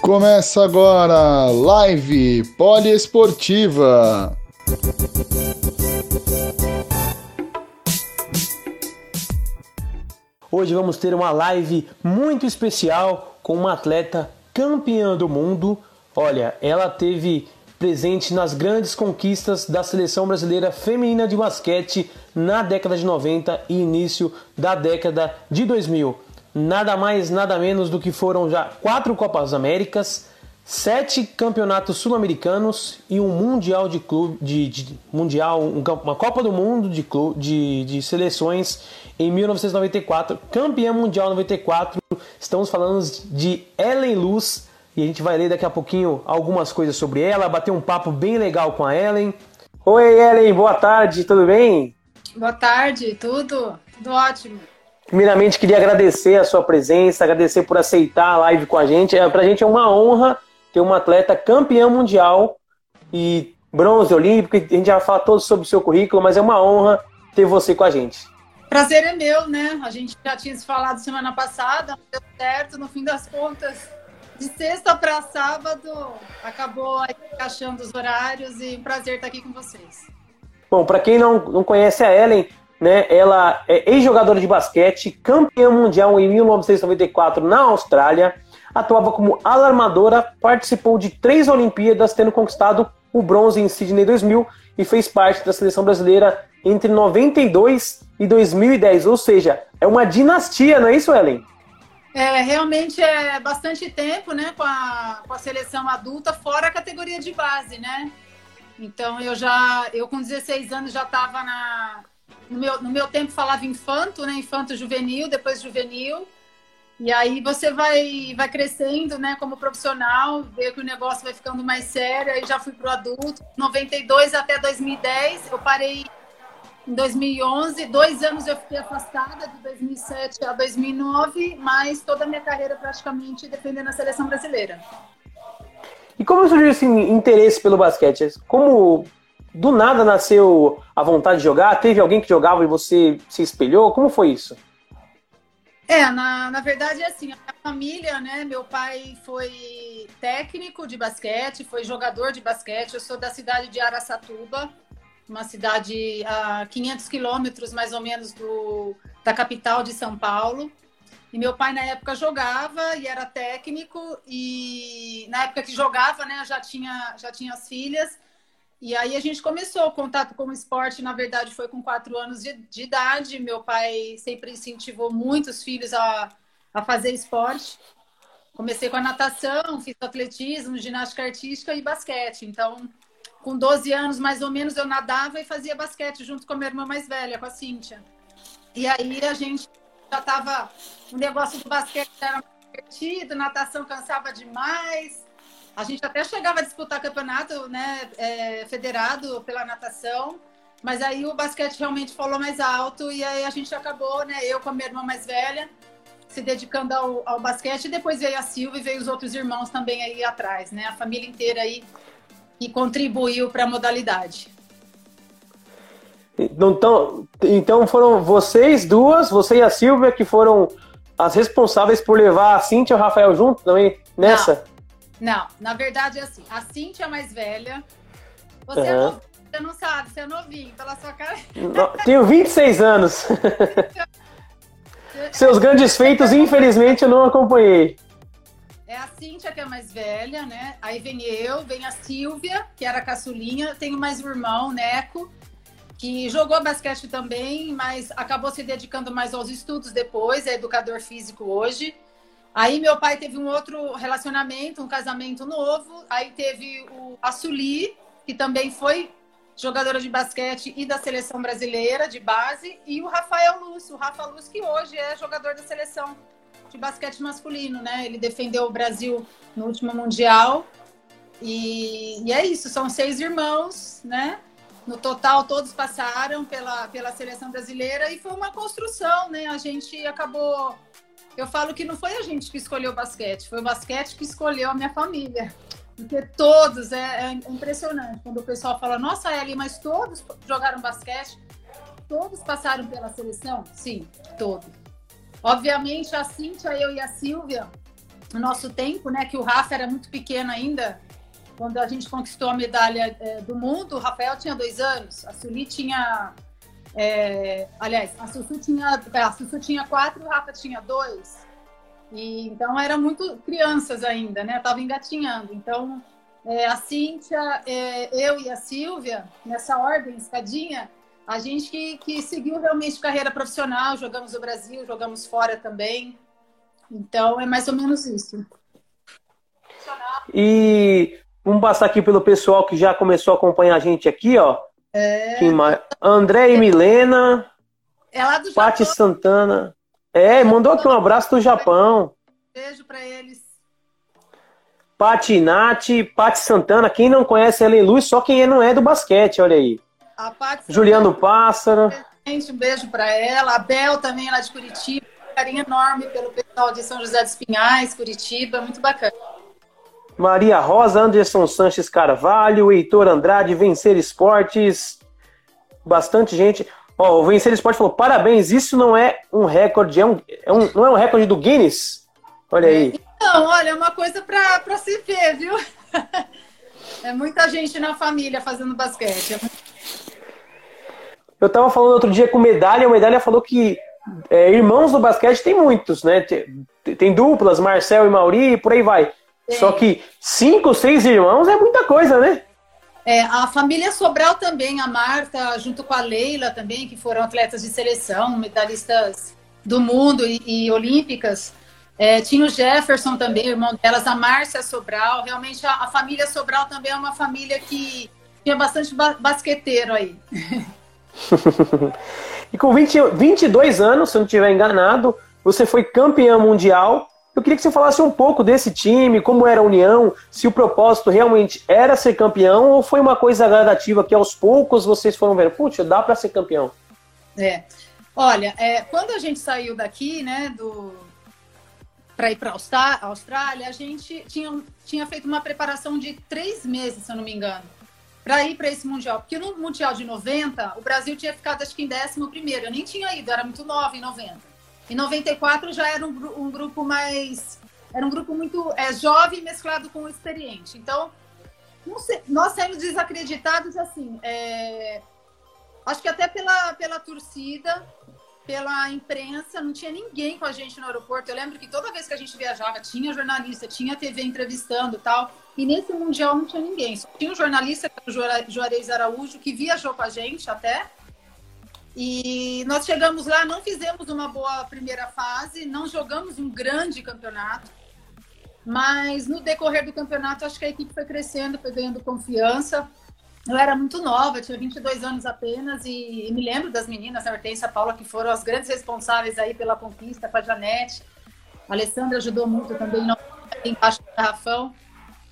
Começa agora live poliesportiva. Hoje vamos ter uma live muito especial com uma atleta campeã do mundo. Olha, ela teve presente nas grandes conquistas da seleção brasileira feminina de basquete na década de 90 e início da década de 2000 nada mais, nada menos do que foram já quatro Copas Américas, sete campeonatos sul-americanos e um mundial de clube, de, de mundial, um, uma Copa do Mundo de, clube, de, de seleções em 1994, campeã mundial 94. Estamos falando de Ellen Luz e a gente vai ler daqui a pouquinho algumas coisas sobre ela, bater um papo bem legal com a Ellen. Oi, Ellen, boa tarde, tudo bem? Boa tarde, tudo, tudo ótimo. Primeiramente, queria agradecer a sua presença, agradecer por aceitar a live com a gente. É, para a gente é uma honra ter uma atleta campeã mundial e bronze olímpico. A gente já fala todo sobre o seu currículo, mas é uma honra ter você com a gente. Prazer é meu, né? A gente já tinha se falado semana passada, deu certo, no fim das contas, de sexta para sábado, acabou encaixando os horários e prazer estar aqui com vocês. Bom, para quem não, não conhece a Ellen, né? Ela é ex-jogadora de basquete, campeã mundial em 1994 na Austrália, atuava como alarmadora, participou de três Olimpíadas, tendo conquistado o bronze em Sydney 2000 e fez parte da seleção brasileira entre 92 e 2010. Ou seja, é uma dinastia, não é isso, Ellen? É, realmente é bastante tempo, né, com a, com a seleção adulta, fora a categoria de base, né? Então eu já, eu com 16 anos já estava na, no meu, no meu tempo falava infanto, né? Infanto juvenil, depois juvenil. E aí você vai, vai crescendo, né, como profissional, vê que o negócio vai ficando mais sério, aí já fui pro adulto. 92 até 2010, eu parei em 2011, dois anos eu fiquei afastada, de 2007 a 2009, mas toda a minha carreira praticamente defendendo a seleção brasileira. E como surgiu esse interesse pelo basquete? Como do nada nasceu a vontade de jogar? Teve alguém que jogava e você se espelhou? Como foi isso? É, na, na verdade é assim, a família, né? Meu pai foi técnico de basquete, foi jogador de basquete. Eu sou da cidade de Araçatuba, uma cidade a 500 quilômetros mais ou menos do, da capital de São Paulo. E meu pai na época jogava e era técnico e na época que jogava, né, já tinha já tinha as filhas e aí a gente começou o contato com o esporte, na verdade, foi com quatro anos de, de idade. Meu pai sempre incentivou muitos filhos a, a fazer esporte. Comecei com a natação, fiz atletismo, ginástica artística e basquete. Então, com 12 anos, mais ou menos, eu nadava e fazia basquete junto com a minha irmã mais velha, com a Cíntia. E aí a gente já estava... O negócio do basquete era divertido, natação cansava demais a gente até chegava a disputar campeonato né, é, federado pela natação, mas aí o basquete realmente falou mais alto e aí a gente acabou, né, eu com a minha irmã mais velha, se dedicando ao, ao basquete. E depois veio a Silvia e veio os outros irmãos também aí atrás, né? A família inteira aí que contribuiu para a modalidade. Então, então foram vocês duas, você e a Silvia, que foram as responsáveis por levar a Cintia e o Rafael junto também nessa? Não. Não, na verdade é assim. A Cintia é mais velha. Você uhum. é novinho, você não sabe, você é novinho, pela sua cara. tenho 26 anos. Seus grandes feitos, infelizmente, eu não acompanhei. É a Cíntia, que é mais velha, né? Aí vem eu, vem a Silvia, que era a caçulinha. Tenho mais um irmão, Neco, que jogou basquete também, mas acabou se dedicando mais aos estudos depois, é educador físico hoje. Aí meu pai teve um outro relacionamento, um casamento novo. Aí teve o, a Suli, que também foi jogadora de basquete e da seleção brasileira de base, e o Rafael Lúcio, o Rafa Lúcio, que hoje é jogador da seleção de basquete masculino, né? Ele defendeu o Brasil no último Mundial. E, e é isso, são seis irmãos, né? No total, todos passaram pela, pela seleção brasileira e foi uma construção, né? A gente acabou eu falo que não foi a gente que escolheu o basquete, foi o basquete que escolheu a minha família. Porque todos, é, é impressionante. Quando o pessoal fala, nossa, Eli, mas todos jogaram basquete, todos passaram pela seleção? Sim, todos. Obviamente, a Cíntia, eu e a Silvia, no nosso tempo, né, que o Rafa era muito pequeno ainda, quando a gente conquistou a medalha é, do mundo, o Rafael tinha dois anos, a Sueli tinha. É, aliás, a Sussu tinha, a Sussu tinha quatro, o Rafa tinha dois. E, então, eram muito crianças ainda, né? Tava engatinhando. Então, é, a Cíntia, é, eu e a Silvia, nessa ordem, escadinha, a gente que, que seguiu realmente carreira profissional, jogamos no Brasil, jogamos fora também. Então, é mais ou menos isso. E vamos passar aqui pelo pessoal que já começou a acompanhar a gente aqui, ó. É... André e Milena. É lá do Pati Santana. É, mandou aqui um abraço do Japão. Beijo para eles. Pati Nath, Pati Santana. Quem não conhece Ellen Luz, só quem não é do basquete, olha aí. A Pati Juliano Pássaro. Gente, um beijo para ela. A Bel também, lá de Curitiba. Um carinho enorme pelo pessoal de São José dos Pinhais, Curitiba. Muito bacana. Maria Rosa, Anderson Sanches Carvalho, Heitor Andrade, Vencer Esportes. Bastante gente. Ó, o Vencer Esporte falou: parabéns, isso não é um recorde, é um, é um, não é um recorde do Guinness? Olha aí. Não, olha, é uma coisa para se ver, viu? É muita gente na família fazendo basquete. É Eu tava falando outro dia com Medalha, o Medalha falou que é, irmãos do basquete tem muitos, né? Tem, tem duplas, Marcel e Mauri, por aí vai. Só que cinco, seis irmãos é muita coisa, né? É, a família Sobral também, a Marta, junto com a Leila também, que foram atletas de seleção, medalhistas do mundo e, e olímpicas. É, tinha o Jefferson também, irmão delas, a Márcia Sobral. Realmente, a, a, família Sobral também é uma família que tinha bastante ba basqueteiro aí. e com 20, 22 anos, se eu não estiver enganado, você foi campeã mundial eu queria que você falasse um pouco desse time, como era a união, se o propósito realmente era ser campeão ou foi uma coisa gradativa que aos poucos vocês foram vendo, putz, dá para ser campeão. É. Olha, é, quando a gente saiu daqui, né, do para ir para a Austrália, a gente tinha, tinha feito uma preparação de três meses, se eu não me engano, para ir para esse Mundial. Porque no Mundial de 90, o Brasil tinha ficado, acho que em 11 primeiro. Eu nem tinha ido, era muito nova em 90. Em 94 já era um, um grupo mais. Era um grupo muito é, jovem mesclado com experiente. Então, sei, nós saímos desacreditados assim. É, acho que até pela, pela torcida, pela imprensa, não tinha ninguém com a gente no aeroporto. Eu lembro que toda vez que a gente viajava, tinha jornalista, tinha TV entrevistando tal. E nesse Mundial não tinha ninguém. Só tinha um jornalista, o Juarez Araújo, que viajou com a gente até. E nós chegamos lá, não fizemos uma boa primeira fase, não jogamos um grande campeonato, mas no decorrer do campeonato, acho que a equipe foi crescendo, foi ganhando confiança. Eu era muito nova, tinha 22 anos apenas, e, e me lembro das meninas, a Hortência e a Paula, que foram as grandes responsáveis aí pela conquista, com a Janete. A Alessandra ajudou muito também, não embaixo do garrafão.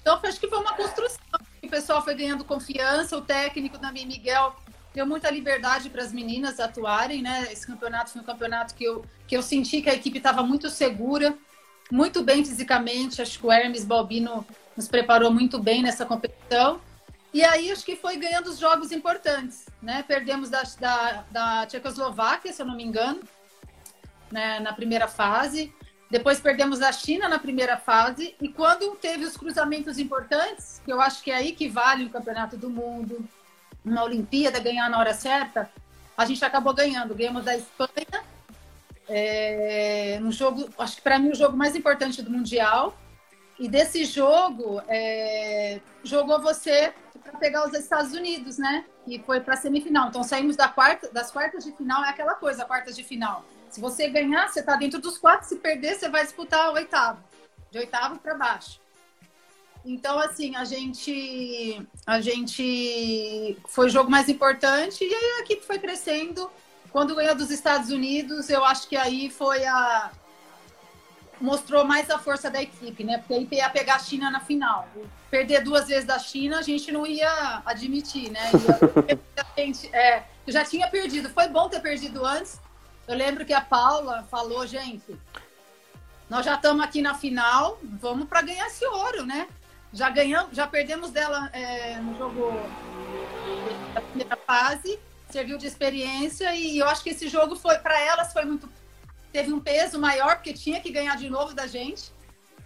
Então, acho que foi uma construção. O pessoal foi ganhando confiança, o técnico também, Miguel, deu muita liberdade para as meninas atuarem, né? Esse campeonato foi um campeonato que eu, que eu senti que a equipe estava muito segura, muito bem fisicamente. Acho que o Hermes Balbino nos preparou muito bem nessa competição. E aí acho que foi ganhando os jogos importantes, né? Perdemos da, da, da Tchecoslováquia, se eu não me engano, né? na primeira fase. Depois perdemos da China na primeira fase. E quando teve os cruzamentos importantes, que eu acho que é aí que vale o Campeonato do Mundo, uma Olimpíada, ganhar na hora certa, a gente acabou ganhando. Ganhamos da Espanha, é, um jogo, acho que para mim o jogo mais importante do Mundial. E desse jogo, é, jogou você para pegar os Estados Unidos, né? E foi para semifinal. Então saímos da quarta, das quartas de final, é aquela coisa, quartas de final. Se você ganhar, você está dentro dos quatro. Se perder, você vai disputar o oitavo, de oitavo para baixo. Então, assim, a gente, a gente foi o jogo mais importante e aí a equipe foi crescendo. Quando ganhou dos Estados Unidos, eu acho que aí foi a. mostrou mais a força da equipe, né? Porque aí ia pegar a China na final. Perder duas vezes da China, a gente não ia admitir, né? a gente, é, eu já tinha perdido. Foi bom ter perdido antes. Eu lembro que a Paula falou, gente, nós já estamos aqui na final, vamos para ganhar esse ouro, né? Já ganhamos, já perdemos dela é, no jogo da primeira fase, serviu de experiência e eu acho que esse jogo foi para elas foi muito teve um peso maior porque tinha que ganhar de novo da gente.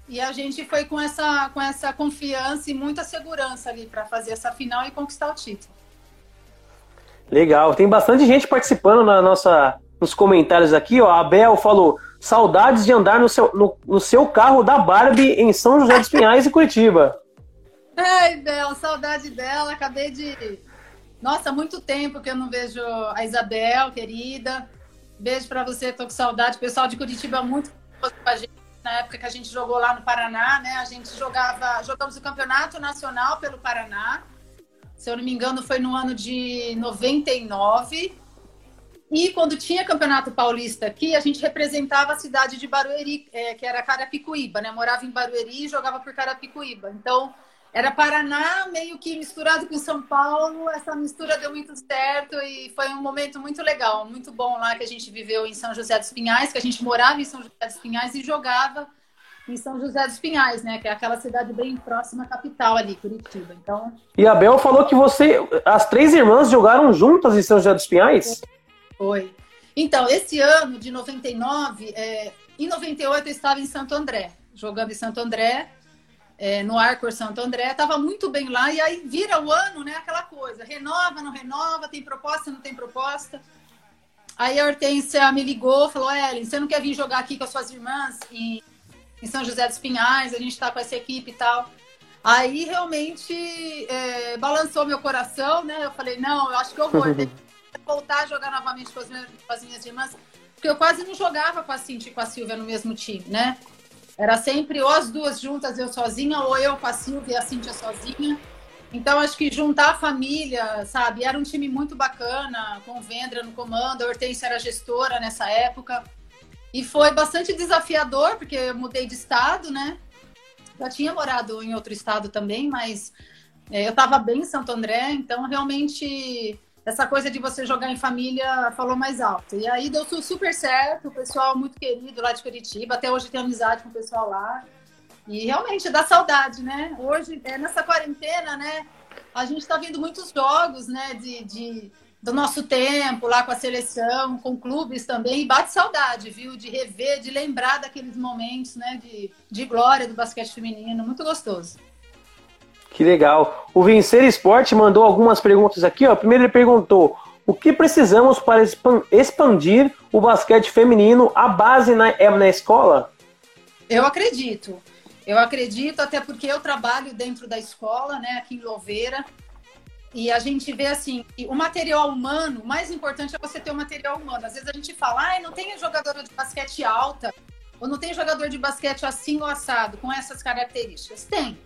E a gente foi com essa com essa confiança e muita segurança ali para fazer essa final e conquistar o título. Legal, tem bastante gente participando na nossa nos comentários aqui, ó. A Bel falou: saudades de andar no seu, no, no seu carro da Barbie em São José dos Pinhais e Curitiba. Ai, Bel, saudade dela. Acabei de. Nossa, muito tempo que eu não vejo a Isabel, querida. Beijo para você, tô com saudade. O pessoal de Curitiba muito com a gente na época que a gente jogou lá no Paraná, né? A gente jogava, jogamos o campeonato nacional pelo Paraná. Se eu não me engano, foi no ano de 99. E quando tinha campeonato paulista aqui, a gente representava a cidade de Barueri, é, que era Carapicuíba, né? Morava em Barueri e jogava por Carapicuíba. Então, era Paraná meio que misturado com São Paulo. Essa mistura deu muito certo e foi um momento muito legal, muito bom lá que a gente viveu em São José dos Pinhais, que a gente morava em São José dos Pinhais e jogava em São José dos Pinhais, né? Que é aquela cidade bem próxima à capital ali, Curitiba. Então. E a Bel falou que você, as três irmãs jogaram juntas em São José dos Pinhais. Foi. Então, esse ano de 99, é, em 98 eu estava em Santo André, jogando em Santo André, é, no Arcor Santo André, estava muito bem lá, e aí vira o ano, né, aquela coisa, renova, não renova, tem proposta, não tem proposta. Aí a Hortência me ligou, falou, Ellen, você não quer vir jogar aqui com as suas irmãs em, em São José dos Pinhais, a gente está com essa equipe e tal. Aí realmente é, balançou meu coração, né? Eu falei, não, eu acho que eu vou. voltar a jogar novamente com as, minhas, com as minhas irmãs, porque eu quase não jogava com a Cintia e com a Silvia no mesmo time, né? Era sempre ou as duas juntas, eu sozinha, ou eu com a Silvia e a Cintia sozinha. Então, acho que juntar a família, sabe? Era um time muito bacana, com Vendra no comando, a Hortência era gestora nessa época. E foi bastante desafiador, porque eu mudei de estado, né? Já tinha morado em outro estado também, mas é, eu estava bem em Santo André, então realmente essa coisa de você jogar em família falou mais alto. E aí deu super certo, o pessoal muito querido lá de Curitiba, até hoje tem amizade com o pessoal lá. E realmente dá saudade, né? Hoje, é, nessa quarentena, né? A gente está vendo muitos jogos, né? De, de, do nosso tempo lá com a seleção, com clubes também. E bate saudade, viu? De rever, de lembrar daqueles momentos, né? De, de glória do basquete feminino. Muito gostoso. Que legal. O Vencer Esporte mandou algumas perguntas aqui. Ó. Primeiro ele perguntou: o que precisamos para expandir o basquete feminino? A base na, é na escola? Eu acredito. Eu acredito, até porque eu trabalho dentro da escola, né, aqui em Louveira. E a gente vê assim, o material humano, o mais importante é você ter o material humano. Às vezes a gente fala, ah, não tem jogadora de basquete alta, ou não tem jogador de basquete assim ou assado, com essas características. Tem.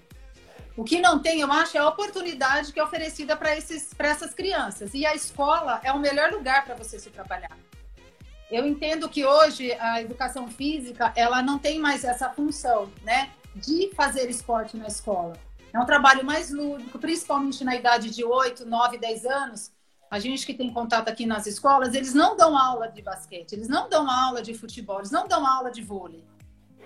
O que não tem, eu acho, é a oportunidade que é oferecida para essas crianças. E a escola é o melhor lugar para você se trabalhar. Eu entendo que hoje a educação física ela não tem mais essa função, né, de fazer esporte na escola. É um trabalho mais lúdico, principalmente na idade de 8, 9, 10 anos. A gente que tem contato aqui nas escolas, eles não dão aula de basquete, eles não dão aula de futebol, eles não dão aula de vôlei.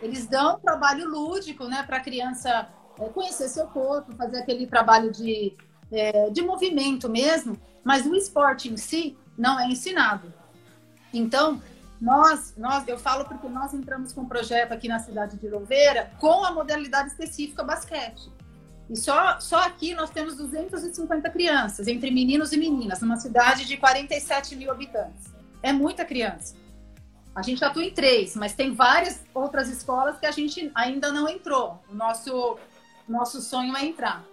Eles dão trabalho lúdico, né, para a criança é, conhecer seu corpo, fazer aquele trabalho de, é, de movimento mesmo, mas o esporte em si não é ensinado. Então, nós, nós, eu falo porque nós entramos com um projeto aqui na cidade de Louveira com a modalidade específica basquete. E só, só aqui nós temos 250 crianças, entre meninos e meninas, numa cidade de 47 mil habitantes. É muita criança. A gente atua em três, mas tem várias outras escolas que a gente ainda não entrou. O nosso nosso sonho é entrar.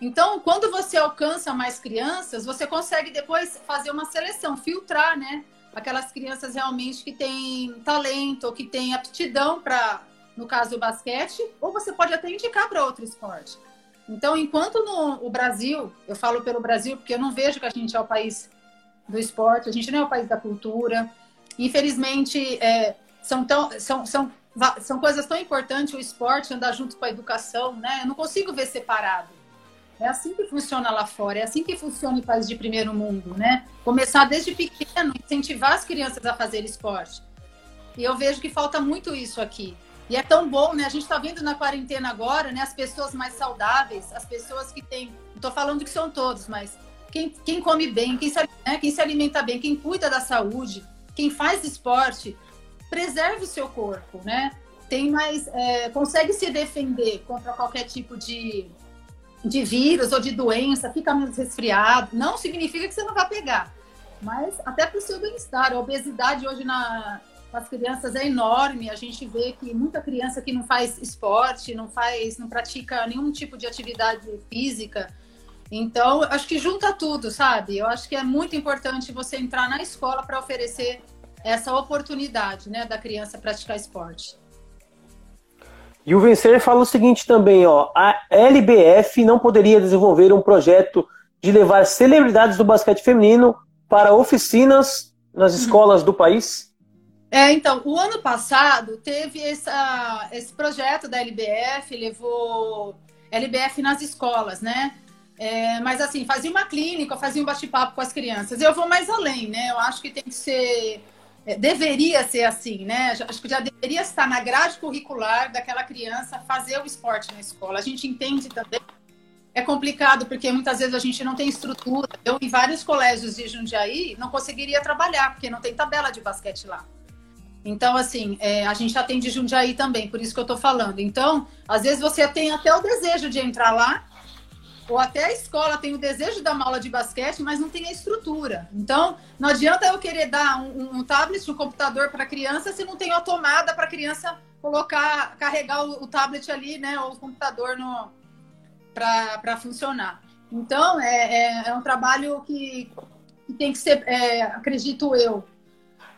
Então, quando você alcança mais crianças, você consegue depois fazer uma seleção, filtrar, né? Aquelas crianças realmente que têm talento, que têm aptidão para, no caso, o basquete, ou você pode até indicar para outro esporte. Então, enquanto no o Brasil, eu falo pelo Brasil porque eu não vejo que a gente é o país do esporte, a gente não é o país da cultura. Infelizmente, é, são, tão, são, são são coisas tão importantes, o esporte andar junto com a educação, né? Eu não consigo ver separado. É assim que funciona lá fora, é assim que funciona em países de primeiro mundo, né? Começar desde pequeno, incentivar as crianças a fazer esporte. E eu vejo que falta muito isso aqui. E é tão bom, né? A gente está vendo na quarentena agora, né? As pessoas mais saudáveis, as pessoas que têm. Estou falando que são todos, mas quem, quem come bem, quem se, né? quem se alimenta bem, quem cuida da saúde, quem faz esporte, preserve o seu corpo, né? Tem mais. É, consegue se defender contra qualquer tipo de, de vírus ou de doença, fica menos resfriado. Não significa que você não vai pegar, mas até para o seu bem-estar. A obesidade hoje na, as crianças é enorme. A gente vê que muita criança que não faz esporte, não faz, não pratica nenhum tipo de atividade física. Então, acho que junta tudo, sabe? Eu acho que é muito importante você entrar na escola para oferecer essa oportunidade, né, da criança praticar esporte. E o Vencer fala o seguinte também, ó, a LBF não poderia desenvolver um projeto de levar celebridades do basquete feminino para oficinas nas escolas do país? É, então, o ano passado teve essa, esse projeto da LBF, levou LBF nas escolas, né? É, mas assim, fazia uma clínica, fazia um bate-papo com as crianças. Eu vou mais além, né? Eu acho que tem que ser. É, deveria ser assim, né? Acho que já deveria estar na grade curricular daquela criança fazer o esporte na escola. A gente entende também. É complicado porque muitas vezes a gente não tem estrutura. Eu, em vários colégios de Jundiaí, não conseguiria trabalhar, porque não tem tabela de basquete lá. Então, assim, é, a gente atende Jundiaí também, por isso que eu tô falando. Então, às vezes você tem até o desejo de entrar lá, ou até a escola tem o desejo de dar uma aula de basquete, mas não tem a estrutura. Então, não adianta eu querer dar um, um tablet, um computador para criança se não tem a tomada para a criança colocar, carregar o, o, tablet ali, né, ou o computador para funcionar. Então, é, é, é, um trabalho que, que tem que ser, é, acredito eu,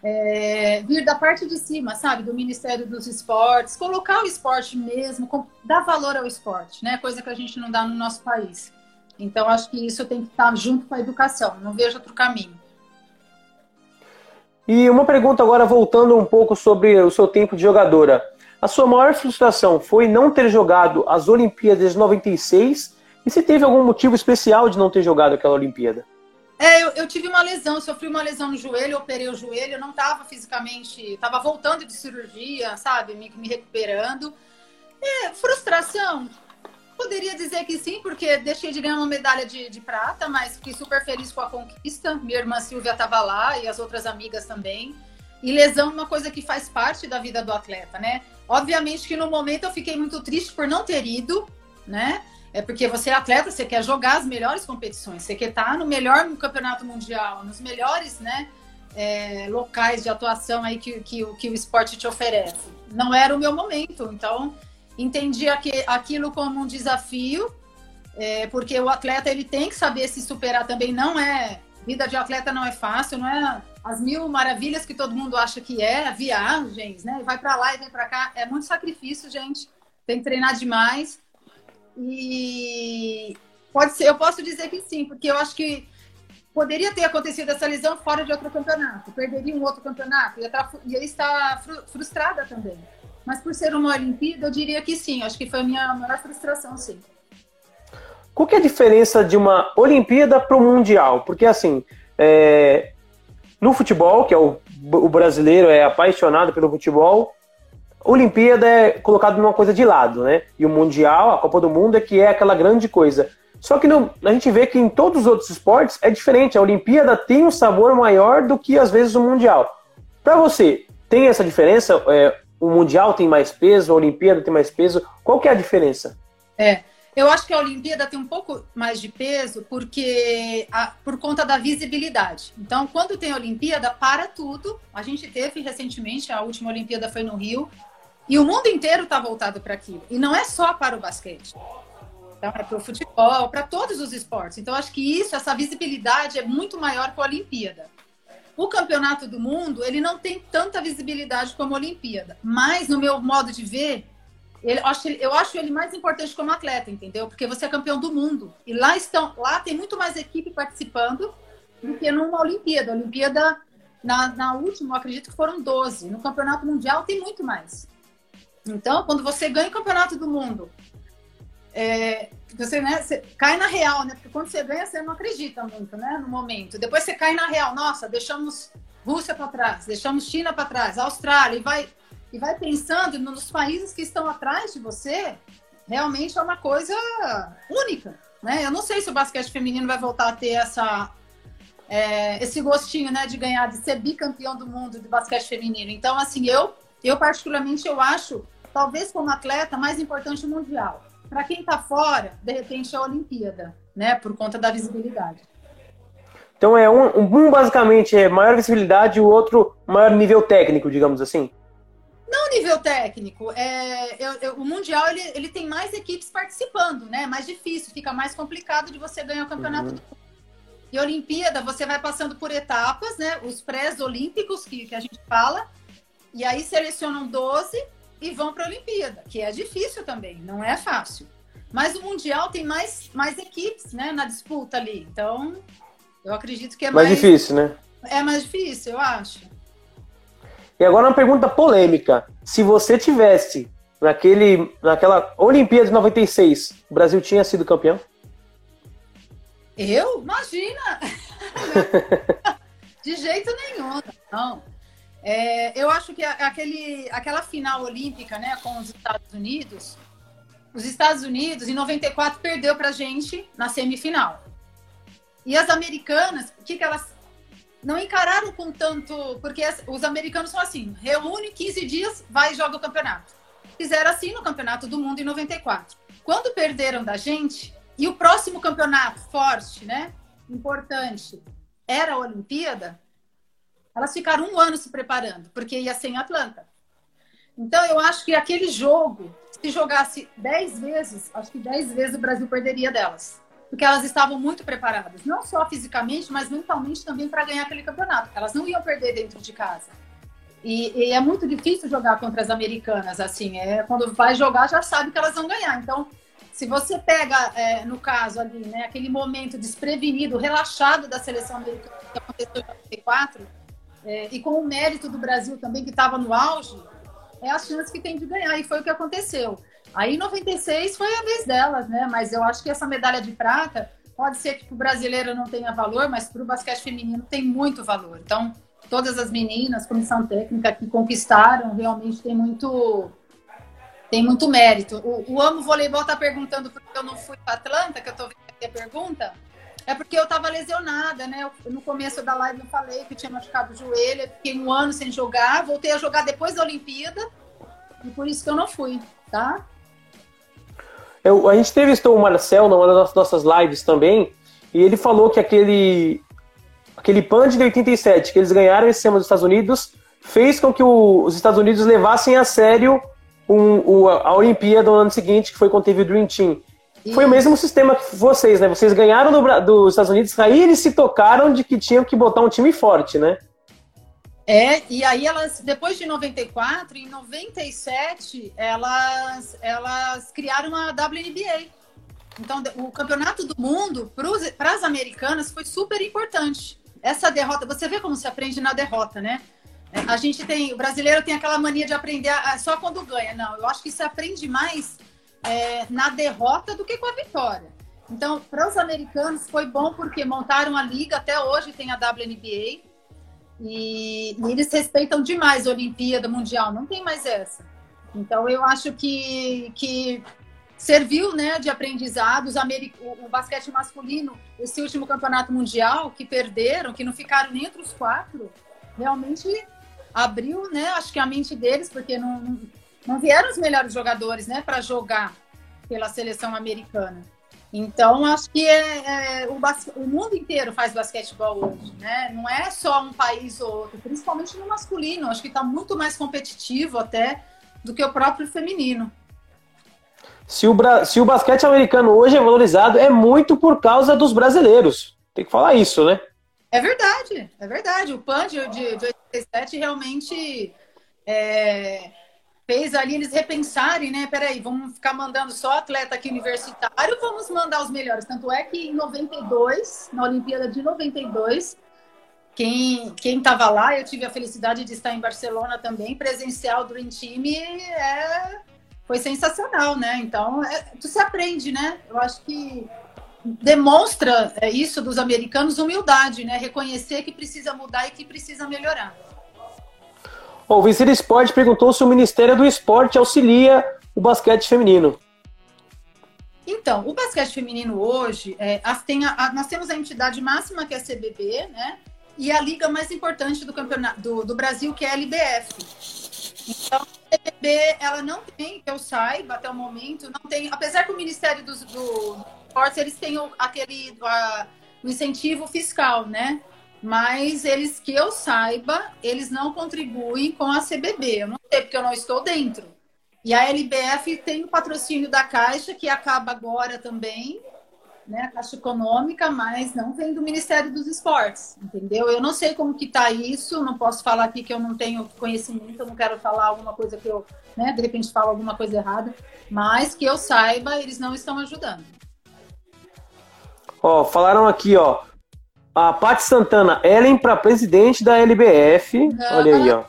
é, vir da parte de cima, sabe, do Ministério dos Esportes, colocar o esporte mesmo, dar valor ao esporte, né? Coisa que a gente não dá no nosso país. Então, acho que isso tem que estar junto com a educação, não vejo outro caminho. E uma pergunta agora, voltando um pouco sobre o seu tempo de jogadora. A sua maior frustração foi não ter jogado as Olimpíadas de 96? E se teve algum motivo especial de não ter jogado aquela Olimpíada? É, eu, eu, tive uma lesão, sofri uma lesão no joelho, operei o joelho, eu não estava fisicamente, estava voltando de cirurgia, sabe, me, me recuperando. É, frustração, poderia dizer que sim, porque deixei de ganhar uma medalha de, de prata, mas fiquei super feliz com a conquista. Minha irmã Silvia estava lá e as outras amigas também. E lesão é uma coisa que faz parte da vida do atleta, né? Obviamente que no momento eu fiquei muito triste por não ter ido, né? É porque você é atleta, você quer jogar as melhores competições, você quer estar no melhor campeonato mundial, nos melhores né, é, locais de atuação aí que, que, que o esporte te oferece. Não era o meu momento, então entendi aquilo como um desafio, é, porque o atleta ele tem que saber se superar também. Não é vida de atleta não é fácil, não é as mil maravilhas que todo mundo acha que é, viagens, né? Vai para lá e vem para cá, é muito sacrifício, gente. Tem que treinar demais. E pode ser, eu posso dizer que sim, porque eu acho que poderia ter acontecido essa lesão fora de outro campeonato, perderia um outro campeonato, ia, estar, ia estar frustrada também. Mas por ser uma Olimpíada, eu diria que sim, acho que foi a minha maior frustração, sim. Qual que é a diferença de uma Olimpíada para o Mundial? Porque assim, é... no futebol, que é o, o brasileiro é apaixonado pelo futebol, Olimpíada é colocado numa coisa de lado, né? E o Mundial, a Copa do Mundo, é que é aquela grande coisa. Só que no, a gente vê que em todos os outros esportes é diferente. A Olimpíada tem um sabor maior do que às vezes o Mundial. Para você, tem essa diferença? É, o Mundial tem mais peso, a Olimpíada tem mais peso? Qual que é a diferença? É, eu acho que a Olimpíada tem um pouco mais de peso porque a, por conta da visibilidade. Então, quando tem Olimpíada, para tudo. A gente teve recentemente, a última Olimpíada foi no Rio, e o mundo inteiro está voltado para aquilo. E não é só para o basquete. Então, é para o futebol, para todos os esportes. Então, acho que isso, essa visibilidade é muito maior que a Olimpíada. O campeonato do mundo, ele não tem tanta visibilidade como a Olimpíada. Mas, no meu modo de ver, ele, eu, acho, ele mais importante como atleta, entendeu? Porque você é campeão do mundo. E lá estão, lá tem muito mais equipe participando do que numa Olimpíada. A Olimpíada, na, na última, eu acredito que foram 12. No campeonato mundial tem muito mais. Então, quando você ganha o campeonato do mundo, é, você, né, você cai na real, né? Porque quando você ganha, você não acredita muito, né? No momento. Depois você cai na real. Nossa, deixamos Rússia para trás, deixamos China para trás, Austrália, e vai. e vai pensando nos países que estão atrás de você, realmente é uma coisa única. Né? Eu não sei se o basquete feminino vai voltar a ter essa, é, esse gostinho né, de ganhar, de ser bicampeão do mundo de basquete feminino. Então, assim, eu, eu particularmente, eu acho, talvez como atleta, mais importante o Mundial. Para quem está fora, de repente, é a Olimpíada, né? Por conta da visibilidade. Então é um, um basicamente é maior visibilidade e o outro maior nível técnico, digamos assim. Não nível técnico. É, eu, eu, o Mundial ele, ele tem mais equipes participando, né? Mais difícil, fica mais complicado de você ganhar o campeonato uhum. do mundo. E Olimpíada, você vai passando por etapas, né? Os pré-olímpicos, que, que a gente fala, e aí selecionam 12 e vão para a Olimpíada, que é difícil também, não é fácil. Mas o Mundial tem mais, mais equipes né, na disputa ali. Então, eu acredito que é mais. Mais difícil, né? É mais difícil, eu acho. E agora uma pergunta polêmica. Se você tivesse naquele, naquela Olimpíada de 96, o Brasil tinha sido campeão? Eu? Imagina! de jeito nenhum, não. É, eu acho que aquele, aquela final olímpica né, com os Estados Unidos, os Estados Unidos, em 94, perdeu para a gente na semifinal. E as americanas, o que, que elas não encararam com tanto. Porque os americanos são assim: reúne 15 dias, vai e joga o campeonato. Fizeram assim no Campeonato do Mundo em 94. Quando perderam da gente, e o próximo campeonato forte, né? Importante, era a Olimpíada, elas ficaram um ano se preparando, porque ia ser em Atlanta. Então, eu acho que aquele jogo, se jogasse 10 vezes, acho que 10 vezes o Brasil perderia delas porque elas estavam muito preparadas, não só fisicamente, mas mentalmente também para ganhar aquele campeonato. Elas não iam perder dentro de casa. E, e, é muito difícil jogar contra as americanas, assim, é, quando vai jogar já sabe que elas vão ganhar. Então, se você pega, é, no caso ali, né, aquele momento desprevenido, relaxado da seleção americana que aconteceu em 94, é, e com o mérito do Brasil também, que estava no auge, é a chance que tem de ganhar, e foi o que aconteceu. Aí, em 96 foi a vez delas, né? Mas eu acho que essa medalha de prata pode ser que o brasileiro não tenha valor, mas para o basquete feminino tem muito valor. Então, todas as meninas, comissão técnica que conquistaram, realmente tem muito tem muito mérito. O, o Amo Voleibol está perguntando por que eu não fui para Atlanta, que eu estou vendo aqui a pergunta. É porque eu estava lesionada, né? Eu, no começo da live eu falei que eu tinha machucado o joelho, fiquei um ano sem jogar, voltei a jogar depois da Olimpíada, e por isso que eu não fui, tá? Eu, a gente entrevistou o Marcel numa das nossas lives também, e ele falou que aquele, aquele PAN de 87 que eles ganharam esse ano dos Estados Unidos fez com que o, os Estados Unidos levassem a sério um, o, a Olimpíada no ano seguinte, que foi quando teve o Dream Team. Foi o mesmo sistema que vocês, né? Vocês ganharam do, dos Estados Unidos, aí eles se tocaram de que tinham que botar um time forte, né? É, e aí elas, depois de 94, em 97, elas, elas criaram a WNBA. Então, o campeonato do mundo para as americanas foi super importante. Essa derrota, você vê como se aprende na derrota, né? É, a gente tem, o brasileiro tem aquela mania de aprender a, só quando ganha. Não, eu acho que se aprende mais é, na derrota do que com a vitória. Então, para os americanos foi bom porque montaram a liga, até hoje tem a WNBA, e, e, eles respeitam demais a Olimpíada Mundial, não tem mais essa. Então eu acho que, que serviu né, de aprendizado. O, o basquete masculino, esse último campeonato mundial, que perderam, que não ficaram nem entre os quatro, realmente abriu, né, acho que a mente deles, porque não, não, vieram os melhores jogadores né, para jogar pela seleção americana. Então, acho que é, é o, o, mundo inteiro faz basquetebol hoje, né? Não é só um país ou outro, principalmente no masculino. Acho que está muito mais competitivo até do que o próprio feminino. Se o, se o basquete americano hoje é valorizado, é muito por causa dos brasileiros. Tem que falar isso, né? É verdade, é verdade. O PAN de, de, de 87 realmente é, fez ali eles repensarem, né? Peraí, vamos ficar mandando só atleta aqui universitário, vamos mandar os melhores. Tanto é que em 92, na Olimpíada de 92, quem quem estava lá, eu tive a felicidade de estar em Barcelona também, presencial Dream Team, é, foi sensacional, né? Então, é, tu se aprende, né? Eu acho que demonstra é, isso dos americanos humildade, né? Reconhecer que precisa mudar e que precisa melhorar. O Vicente Esporte perguntou se o Ministério do Esporte auxilia o basquete feminino. Então, o basquete feminino hoje, é, tem a, a, nós temos a entidade máxima que é a CBB, né? E a liga mais importante do campeonato do, do Brasil, que é a LBF. Então, a CBB, ela não tem, que eu saiba até o momento, não tem, apesar que o Ministério dos do Esportes, eles têm aquele a, o incentivo fiscal, né? Mas eles, que eu saiba, eles não contribuem com a CBB. Eu não sei, porque eu não estou dentro. E a LBF tem o patrocínio da Caixa, que acaba agora também, né, a Caixa Econômica, mas não vem do Ministério dos Esportes, entendeu? Eu não sei como que está isso, não posso falar aqui que eu não tenho conhecimento, eu não quero falar alguma coisa que eu, né, de repente falo alguma coisa errada, mas que eu saiba, eles não estão ajudando. Ó, falaram aqui, ó, a Paty Santana, Ellen para presidente da LBF, não, olha aí, ó.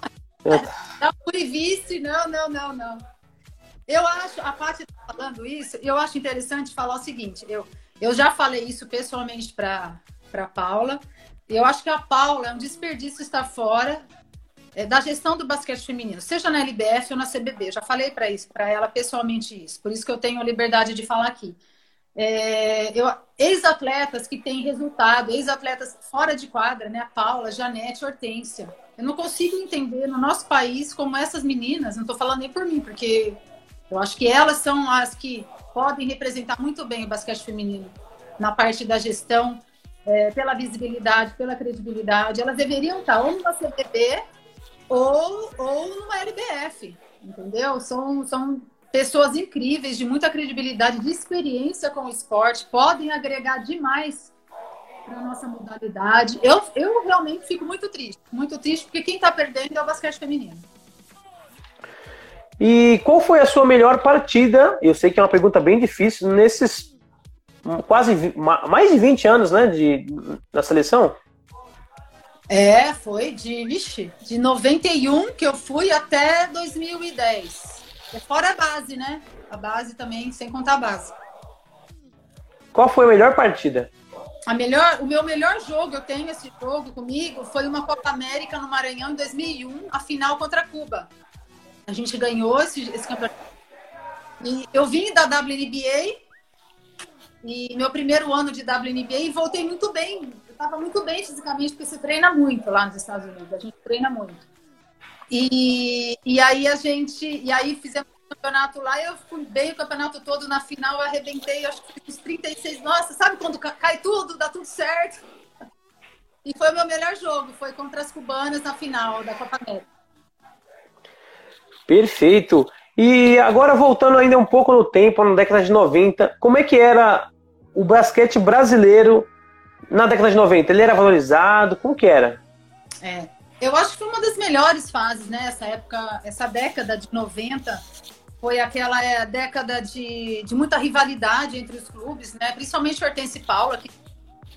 Não, fui vice, não, não, não, não. Eu acho, a Paty tá falando isso, eu acho interessante falar o seguinte, eu, eu já falei isso pessoalmente para para Paula. Eu acho que a Paula é um desperdício estar fora é, da gestão do basquete feminino, seja na LBF ou na CBB. já falei para isso, para ela pessoalmente isso. Por isso que eu tenho a liberdade de falar aqui. É, ex-atletas que têm resultado, ex-atletas fora de quadra, né? A Paula, Janete, Hortência. Eu não consigo entender no nosso país como essas meninas, não estou falando nem por mim, porque eu acho que elas são as que podem representar muito bem o basquete feminino na parte da gestão, é, pela visibilidade, pela credibilidade. Elas deveriam estar ou numa CBB ou, ou numa LBF, entendeu? São, são pessoas incríveis, de muita credibilidade, de experiência com o esporte, podem agregar demais para a nossa modalidade. Eu, eu realmente fico muito triste, muito triste, porque quem está perdendo é o basquete feminino. E qual foi a sua melhor partida? Eu sei que é uma pergunta bem difícil nesses quase mais de 20 anos, né, de na seleção. É, foi de, vixe, de 91 que eu fui até 2010. É fora a base, né? A base também, sem contar a base. Qual foi a melhor partida? A melhor, o meu melhor jogo, eu tenho esse jogo comigo, foi uma Copa América no Maranhão em 2001, a final contra Cuba. A gente ganhou esse, esse campeonato. E eu vim da WNBA e meu primeiro ano de WNBA e voltei muito bem. Eu estava muito bem fisicamente, porque você treina muito lá nos Estados Unidos. A gente treina muito. E, e aí a gente. E aí fizemos o campeonato lá, eu fui bem o campeonato todo na final, eu arrebentei, acho que uns 36. Nossa, sabe quando cai tudo, dá tudo certo? E foi o meu melhor jogo, foi contra as cubanas na final da Copa América. Perfeito. E agora voltando ainda um pouco no tempo, na década de 90, como é que era o basquete brasileiro na década de 90? Ele era valorizado? Como que era? É, eu acho que foi uma das melhores fases, né? Essa época, essa década de 90 foi aquela é, década de, de muita rivalidade entre os clubes, né? Principalmente Hortense e Paula, que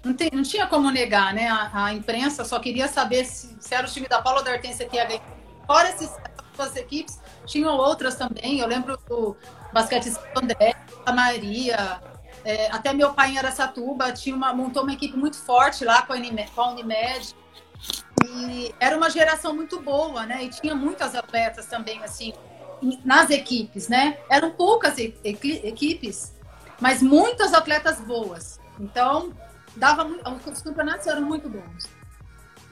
não, tem, não tinha como negar, né? A, a, imprensa só queria saber se, se era o time da Paula da Hortense que ia ganhar. Fora esses as equipes, tinham outras também. Eu lembro do basquete André, a Maria, é, até meu pai em Aracatuba tinha uma, montou uma equipe muito forte lá com a Unimed, com a Unimed. E era uma geração muito boa, né? E tinha muitas atletas também, assim, nas equipes, né? Eram poucas equipes, mas muitas atletas boas. Então, dava os campeonatos eram muito bons.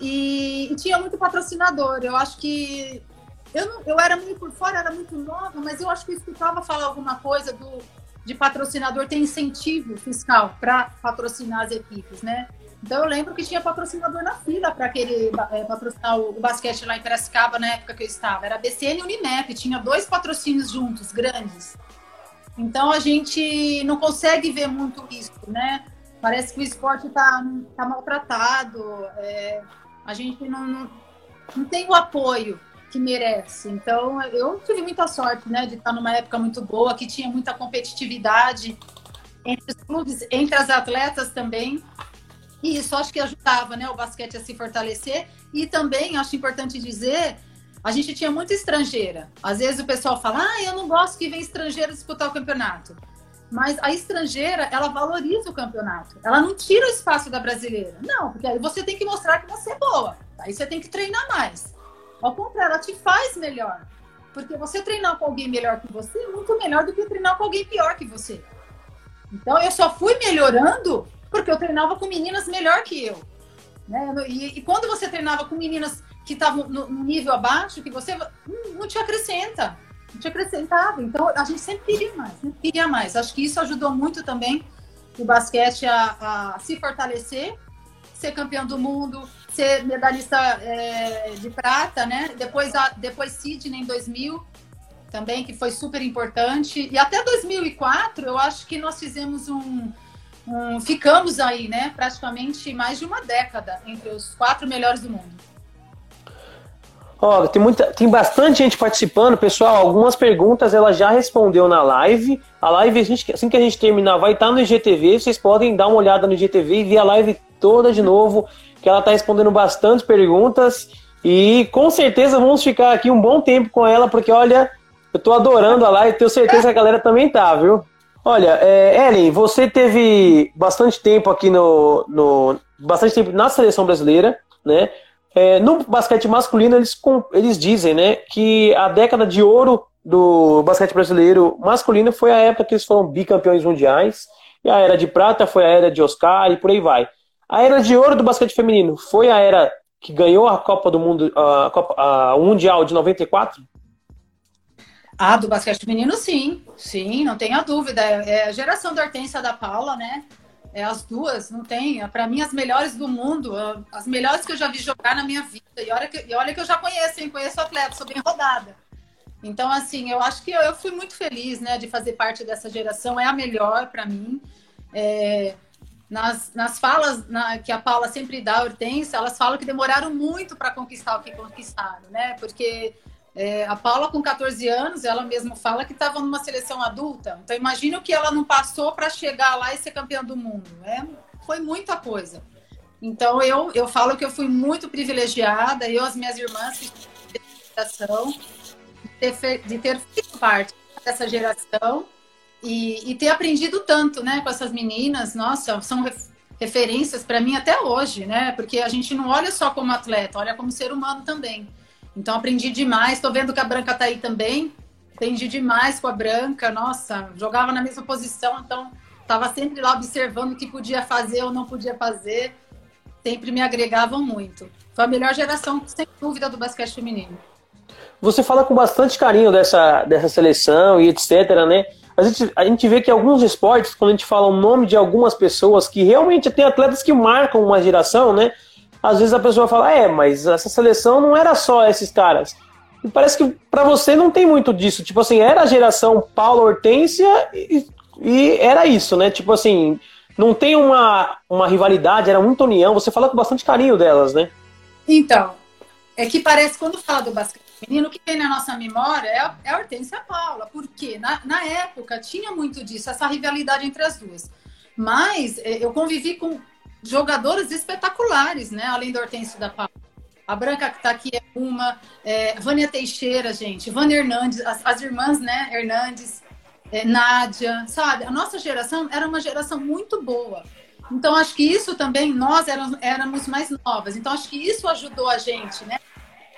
E, e, tinha muito patrocinador. Eu acho que eu, não, eu era muito por fora, era muito nova, mas eu acho que eu escutava falar alguma coisa do, de patrocinador ter incentivo fiscal para patrocinar as equipes, né? Então eu lembro que tinha patrocinador na fila para querer é, patrocinar o, basquete lá em Piracicaba na época que eu estava. Era BCN e Unimep, tinha dois patrocínios juntos, grandes. Então a gente não consegue ver muito isso, né? Parece que o esporte está tá maltratado, é, a gente não, não, não tem o apoio que merece. Então, eu tive muita sorte, né, de estar numa época muito boa, que tinha muita competitividade entre os clubes, entre as atletas também. E isso acho que ajudava, né, o basquete a se fortalecer. E também acho importante dizer, a gente tinha muita estrangeira. Às vezes o pessoal fala: "Ah, eu não gosto que vem estrangeiro disputar o campeonato". Mas a estrangeira, ela valoriza o campeonato. Ela não tira o espaço da brasileira. Não, porque aí você tem que mostrar que você é boa. Aí você tem que treinar mais. Ao contrário, ela te faz melhor. Porque você treinar com alguém melhor que você é muito melhor do que treinar com alguém pior que você. Então eu só fui melhorando porque eu treinava com meninas melhor que eu. Né? E, e quando você treinava com meninas que estavam no, no, nível abaixo, que você não, te acrescenta, não te acrescentava. Então a gente sempre queria mais, sempre queria mais. Acho que isso ajudou muito também o basquete a, a se fortalecer, ser campeão do mundo, ser medalhista é, de prata, né? Depois, a, depois Sydney em 2000 também, que foi super importante. E até 2004, eu acho que nós fizemos um, um ficamos aí, né? Praticamente mais de uma década entre os quatro melhores do mundo. Ó, tem, muita, tem bastante gente participando, pessoal. Algumas perguntas ela já respondeu na live. A live, a gente, assim que a gente terminar, vai estar no IGTV. Vocês podem dar uma olhada no IGTV e ver a live toda de novo, que ela está respondendo bastante perguntas. E com certeza vamos ficar aqui um bom tempo com ela, porque olha, eu tô adorando a live, tenho certeza que a galera também tá, viu? Olha, é, Ellen, você teve bastante tempo aqui no, no. bastante tempo na seleção brasileira, né? É, no basquete masculino, eles, eles dizem né, que a década de ouro do basquete brasileiro masculino foi a época que eles foram bicampeões mundiais, e a era de prata foi a era de Oscar e por aí vai. A era de ouro do basquete feminino foi a era que ganhou a Copa do Mundo, a, Copa, a Mundial de 94? Ah, do basquete feminino, sim. Sim, não tenha dúvida. É a geração da Hortência da Paula, né? É, as duas, não tem. Para mim, as melhores do mundo, as melhores que eu já vi jogar na minha vida. E olha que, e olha que eu já conheço, hein? Conheço atleta, sou bem rodada. Então, assim, eu acho que eu, eu fui muito feliz, né, de fazer parte dessa geração. É a melhor para mim. É, nas, nas falas na, que a Paula sempre dá, a Hortência, elas falam que demoraram muito para conquistar o que conquistaram, né? Porque é, a Paula, com 14 anos, ela mesma fala que estava numa seleção adulta. Então, imagina o que ela não passou para chegar lá e ser campeã do mundo. É, foi muita coisa. Então, eu, eu falo que eu fui muito privilegiada, eu, as minhas irmãs, que de ter, de ter feito parte dessa geração e, e, ter aprendido tanto né, com essas meninas. Nossa, são referências para mim até hoje, né? Porque a gente não olha só como atleta, olha como ser humano também. Então aprendi demais. Estou vendo que a Branca tá aí também. Aprendi demais com a Branca. Nossa, jogava na mesma posição, então estava sempre lá observando o que podia fazer ou não podia fazer. Sempre me agregavam muito. Foi a melhor geração, sem dúvida, do basquete feminino. Você fala com bastante carinho dessa, dessa seleção e etc, né? A gente, a gente vê que alguns esportes, quando a gente fala o nome de algumas pessoas que realmente tem atletas que marcam uma geração, né? Às vezes a pessoa fala, é, mas essa seleção não era só esses caras. E parece que para você não tem muito disso. Tipo assim, era a geração Paulo Hortência e, e, era isso, né? Tipo assim, não tem uma, uma rivalidade, era muita união. Você fala com bastante carinho delas, né? Então, é que parece, quando fala do basquete feminino, o que tem na nossa memória é a, é a Hortência Paula. Porque na, na época tinha muito disso, essa rivalidade entre as duas. Mas é, eu convivi com jogadoras espetaculares, né? Além do Hortêncio da Paula. A Branca que está aqui é uma, é, Vânia Teixeira, gente, Vânia Hernandes, as, as irmãs, né? Hernandes, é, Nádia, sabe? A nossa geração era uma geração muito boa. Então, acho que isso também, nós éramos, éramos mais novas. Então, acho que isso ajudou a gente, né?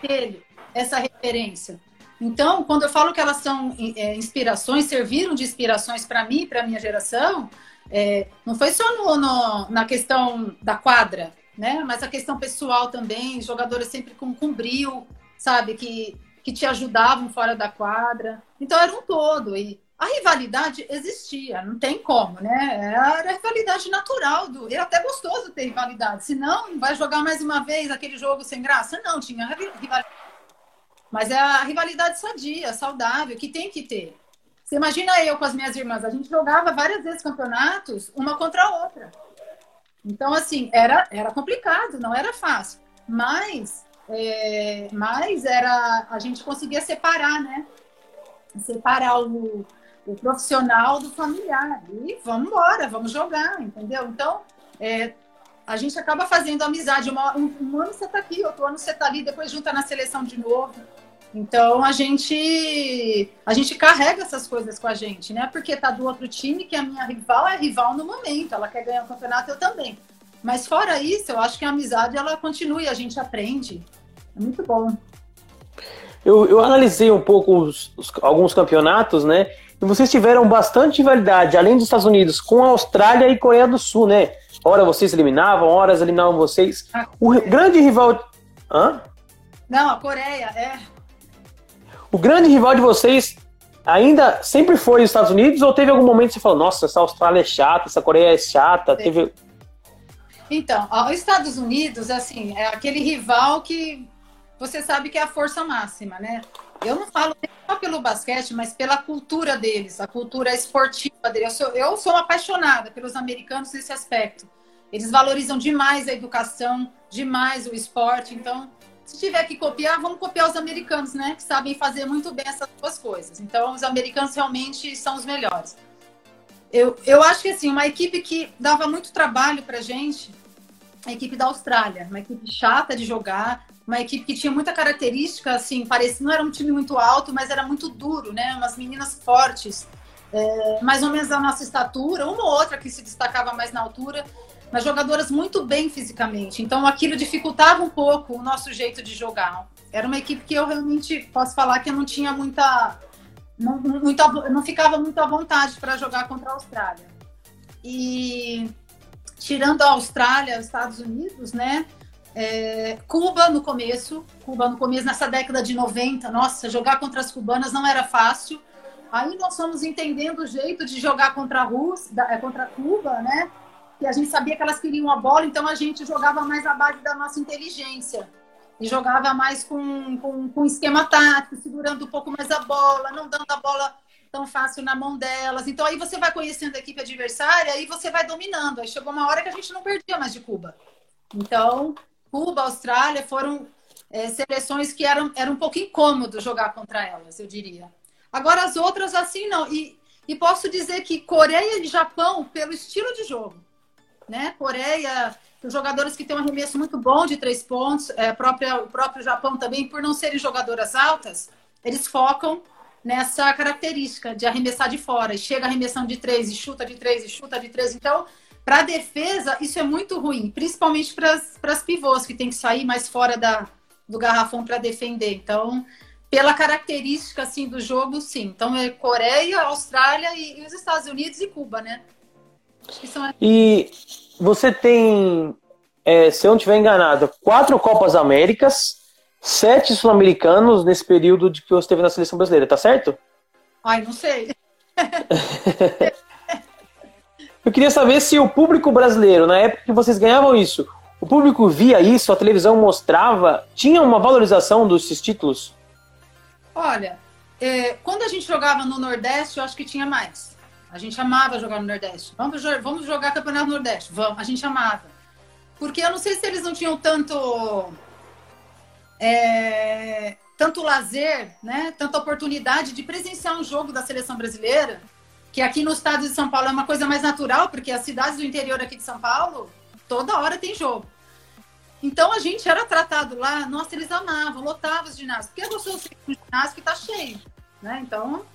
Ele, essa referência. Então, quando eu falo que elas são é, inspirações, serviram de inspirações para mim, para minha geração, é, não foi só no, no, na questão da quadra, né? Mas a questão pessoal também, jogadores sempre com, com brilho, sabe? Que, que te ajudavam fora da quadra. Então era um todo. E a rivalidade existia, não tem como, né? Era a rivalidade natural do. Era até gostoso ter rivalidade. Se não, vai jogar mais uma vez aquele jogo sem graça? Não, tinha rivalidade. Mas é a rivalidade sadia, saudável, que tem que ter. Você imagina eu com as minhas irmãs, a gente jogava várias vezes campeonatos, uma contra a outra. Então, assim, era, era complicado, não era fácil. Mas, é, mas era, a gente conseguia separar, né? Separar o, o profissional do familiar. E vamos embora, vamos jogar, entendeu? Então, é, a gente acaba fazendo amizade. Uma, um, um, ano você está aqui, outro ano você está ali, depois junta na seleção de novo. Então a gente a gente carrega essas coisas com a gente, né? Porque tá do outro time que a minha rival é rival no momento, ela quer ganhar o campeonato, eu também. Mas fora isso, eu acho que a amizade ela continua e a gente aprende. É muito bom. eu, eu analisei um pouco os, os, alguns campeonatos, né? E vocês tiveram bastante rivalidade, além dos Estados Unidos, com a Austrália e Coreia do Sul, né? Hora vocês eliminavam, horas eliminavam vocês. O grande rival. Hã? Não, a Coreia, é. O grande rival de vocês ainda sempre foi os Estados Unidos ou teve algum momento que você falou, nossa, essa Austrália é chata, essa Coreia é chata? Teve... Então, os Estados Unidos, assim, é aquele rival que você sabe que é a força máxima, né? Eu não falo só pelo basquete, mas pela cultura deles, a cultura esportiva deles. Eu sou, eu sou apaixonada pelos americanos nesse aspecto. Eles valorizam demais a educação, demais o esporte. Então, se tiver que copiar, vamos copiar os americanos, né? Que sabem fazer muito bem essas duas coisas. Então, os americanos realmente são os melhores. Eu, eu acho que, assim, uma equipe que dava muito trabalho pra gente, a equipe da Austrália. Uma equipe chata de jogar, uma equipe que tinha muita característica, assim, parecia, não era um time muito alto, mas era muito duro, né? Umas meninas fortes, é, mais ou menos da nossa estatura, uma ou outra que se destacava mais na altura mas jogadoras muito bem fisicamente. Então aquilo dificultava um pouco o nosso jeito de jogar. Era uma equipe que eu realmente posso falar que eu não tinha muita. Não, muita, não ficava muito à vontade para jogar contra a Austrália. E tirando a Austrália, os Estados Unidos, né? É, Cuba no começo, Cuba no começo, nessa década de 90, nossa, jogar contra as cubanas não era fácil. Aí nós fomos entendendo o jeito de jogar contra a Rússia, é, contra Cuba, né? Que a gente sabia que elas queriam a bola, então a gente jogava mais à base da nossa inteligência. E jogava mais com, com, com esquema tático, segurando um pouco mais a bola, não dando a bola tão fácil na mão delas. Então aí você vai conhecendo a equipe adversária e você vai dominando. Aí chegou uma hora que a gente não perdia mais de Cuba. Então, Cuba, Austrália foram é, seleções que eram, eram um pouco incômodo jogar contra elas, eu diria. Agora as outras assim não. E, e posso dizer que Coreia e Japão, pelo estilo de jogo, né? Coreia, os jogadores que têm um arremesso muito bom de três pontos, é, própria, o próprio Japão também, por não serem jogadoras altas, eles focam nessa característica de arremessar de fora. E chega arremessando de três, e chuta de três, e chuta de três. Então, para a defesa, isso é muito ruim, principalmente para as pivôs, que tem que sair mais fora da, do garrafão para defender. Então, pela característica assim do jogo, sim. Então, é Coreia, Austrália e, e os Estados Unidos e Cuba, né? E você tem, é, se eu não estiver enganado, quatro Copas Américas, sete Sul-Americanos nesse período de que você esteve na seleção brasileira, tá certo? Ai, não sei. eu queria saber se o público brasileiro, na época que vocês ganhavam isso, o público via isso, a televisão mostrava, tinha uma valorização desses títulos? Olha, é, quando a gente jogava no Nordeste, eu acho que tinha mais. A gente amava jogar no Nordeste. Vamos, vamos jogar Campeonato Nordeste. Vamos. A gente amava. Porque eu não sei se eles não tinham tanto. É, tanto lazer, né? Tanta oportunidade de presenciar um jogo da seleção brasileira, que aqui no estado de São Paulo é uma coisa mais natural, porque as cidades do interior aqui de São Paulo, toda hora tem jogo. Então a gente era tratado lá, nossa, eles amavam, lotavam os ginásios. Porque é gostoso um ginásio que tá cheio, né? Então,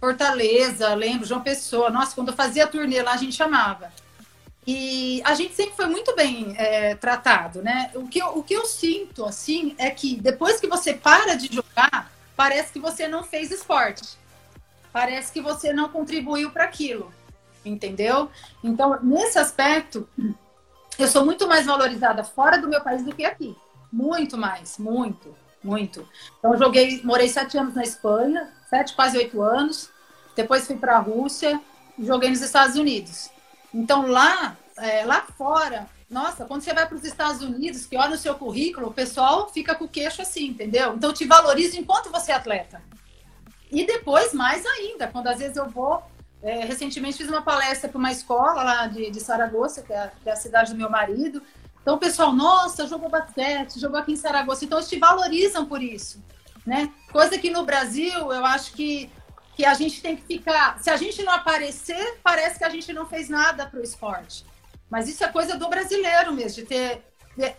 Fortaleza, lembro, João Pessoa. Nossa, quando eu fazia turnê lá, a gente chamava. E a gente sempre foi muito bem é, tratado, né? O que, eu, o que eu sinto, assim, é que depois que você para de jogar, parece que você não fez esporte. Parece que você não contribuiu para aquilo, entendeu? Então, nesse aspecto, eu sou muito mais valorizada fora do meu país do que aqui. Muito mais, muito, muito. Então, joguei, morei sete anos na Espanha, sete, quase oito anos. Depois fui para a Rússia, joguei nos Estados Unidos. Então lá, é, lá fora, nossa, quando você vai para os Estados Unidos, que olha o seu currículo, o pessoal fica com o queixo assim, entendeu? Então te valoriza enquanto você é atleta. E depois, mais ainda, quando às vezes eu vou. É, recentemente fiz uma palestra para uma escola lá de, de Saragossa, que é, que é a cidade do meu marido. Então o pessoal, nossa, jogou basquete, jogou aqui em Saragossa. Então eles te valorizam por isso né? Coisa que no Brasil eu acho que, que a gente tem que ficar. Se a gente não aparecer, parece que a gente não fez nada para o esporte. Mas isso é coisa do brasileiro mesmo, de ter,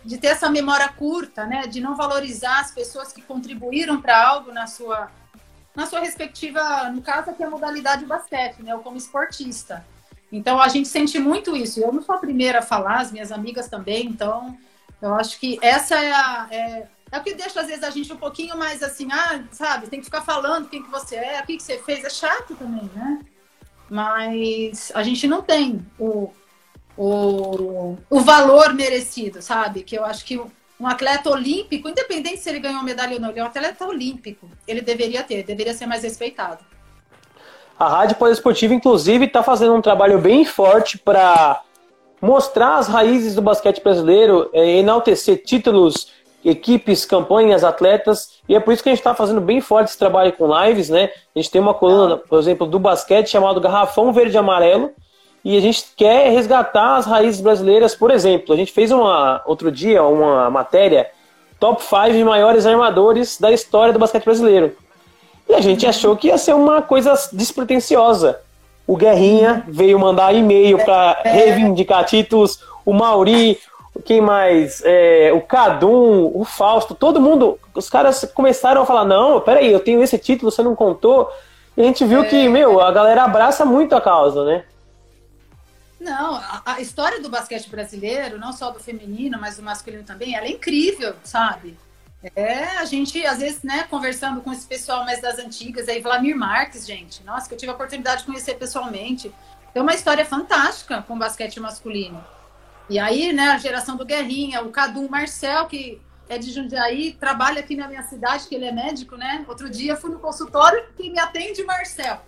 de ter essa memória curta, né? De não valorizar as pessoas que contribuíram para algo na sua, na sua respectiva, no caso aqui a modalidade basquete, né? Ou como esportista. Então a gente sente muito isso. Eu não sou a primeira a falar, as minhas amigas também. Então eu acho que essa é a, é, é o que deixa, às vezes, a gente um pouquinho mais assim, ah, sabe, tem que ficar falando quem que você é, o que, que você fez, é chato também, né? Mas a gente não tem o, o, o valor merecido, sabe? Que eu acho que um atleta olímpico, independente se ele ganhou medalha ou não, ele é um atleta olímpico, ele deveria ter, deveria ser mais respeitado. A Rádio Poliesportiva, inclusive, está fazendo um trabalho bem forte para mostrar as raízes do basquete brasileiro, é, enaltecer títulos, equipes, campanhas, atletas, e é por isso que a gente está fazendo bem forte esse trabalho com lives, né? A gente tem uma coluna, por exemplo, do basquete chamado Garrafão Verde e Amarelo, e a gente quer resgatar as raízes brasileiras, por exemplo, a gente fez uma outro dia uma matéria top 5 maiores armadores da história do basquete brasileiro. E a gente achou que ia ser uma coisa despretensiosa. O Guerrinha veio mandar e-mail para reivindicar títulos, o Mauri, quem mais? É, o Cadum, o Fausto, todo mundo, os caras começaram a falar: não, peraí, eu tenho esse título, você não contou. E a gente viu é, que, meu, a galera abraça muito a causa, né? Não, a, a, história do basquete brasileiro, não só do feminino, mas do masculino também, ela é incrível, sabe? É, a gente, às vezes, né, conversando com esse pessoal mais das antigas, aí, Vladimir Marques, gente, nossa, que eu tive a oportunidade de conhecer pessoalmente. Tem uma história fantástica com o basquete masculino. E aí, né, a geração do Guerrinha, o Cadu Marcel, que é de Jundiaí, trabalha aqui na minha cidade, que ele é médico, né? Outro dia fui no consultório, quem me atende, Marcel.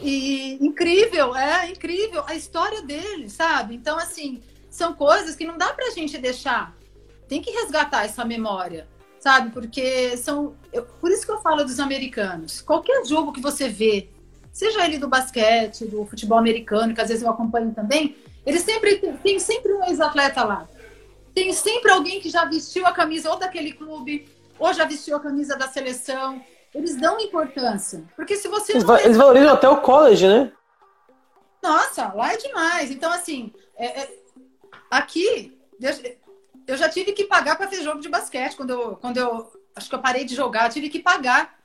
E incrível, é incrível a história dele, sabe? Então, assim, são coisas que não dá pra gente deixar. Tem que resgatar essa memória sabe? Porque são. Eu, por isso que eu falo dos americanos. Qualquer jogo que você vê, seja ele do basquete, do futebol americano, que às vezes eu acompanho também, eles sempre tem sempre um ex-atleta lá. Tem sempre alguém que já vestiu a camisa ou daquele clube, ou já vestiu a camisa da seleção. Eles dão importância. Porque se você. Eles, eles valorizam até o college, né? Nossa, lá é demais. Então, assim, é, é, aqui, eu já tive que pagar para ver jogo de basquete. Quando eu, quando eu acho que eu parei de jogar, tive que pagar.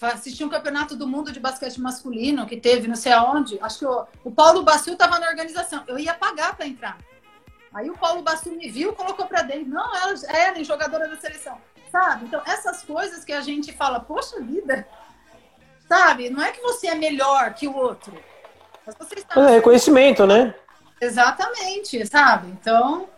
Assisti um campeonato do mundo de basquete masculino que teve não sei aonde. Acho que o, o Paulo Bassil estava na organização. Eu ia pagar para entrar. Aí o Paulo Bassil me viu, colocou para dentro. Não, ela é jogadora da seleção. Sabe? Então, essas coisas que a gente fala, poxa vida, sabe? Não é que você é melhor que o outro. Mas você está... É reconhecimento, né? Exatamente, sabe? Então,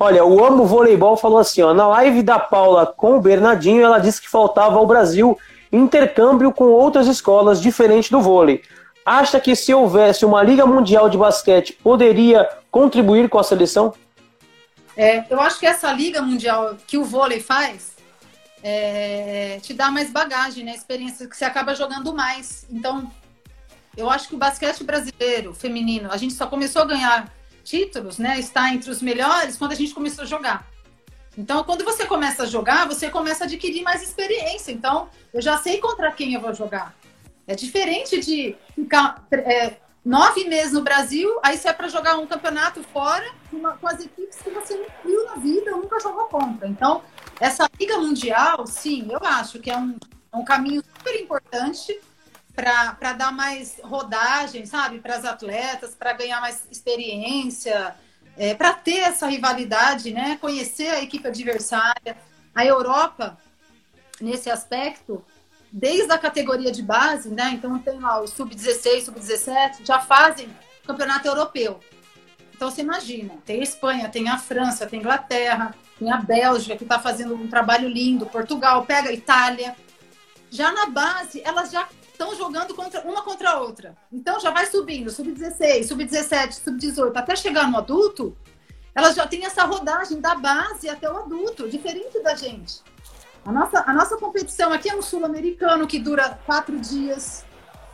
Olha, o Amo Voleibol falou assim, ó, na live da Paula com o Bernardinho, ela disse que faltava ao Brasil intercâmbio com outras escolas diferente do vôlei. Acha que se houvesse uma Liga Mundial de Basquete, poderia contribuir com a seleção? É, eu acho que essa Liga Mundial que o vôlei faz é, te dá mais bagagem, né? Experiência que você acaba jogando mais. Então, eu acho que o basquete brasileiro, feminino, a gente só começou a ganhar títulos, né, está entre os melhores quando a gente começou a jogar. Então, quando você começa a jogar, você começa a adquirir mais experiência. Então, eu já sei contra quem eu vou jogar. É diferente de ficar é, nove meses no Brasil, aí você é para jogar um campeonato fora uma, com as equipes que você não viu na vida, nunca jogou contra. Então, essa Liga Mundial, sim, eu acho que é um, é um caminho super importante para dar mais rodagem, sabe, para as atletas, para ganhar mais experiência, é, para ter essa rivalidade, né? Conhecer a equipe adversária. A Europa, nesse aspecto, desde a categoria de base, né? Então tem lá o sub-16, sub-17, já fazem campeonato europeu. Então você imagina, tem a Espanha, tem a França, tem a Inglaterra, tem a Bélgica que está fazendo um trabalho lindo, Portugal, pega a Itália. Já na base, elas já estão jogando contra, uma contra a outra. Então já vai subindo, sub-16, sub-17, sub-18, até chegar no adulto, elas já têm essa rodagem da base até o adulto, diferente da gente. A nossa, a nossa competição aqui é um sul-americano que dura quatro dias,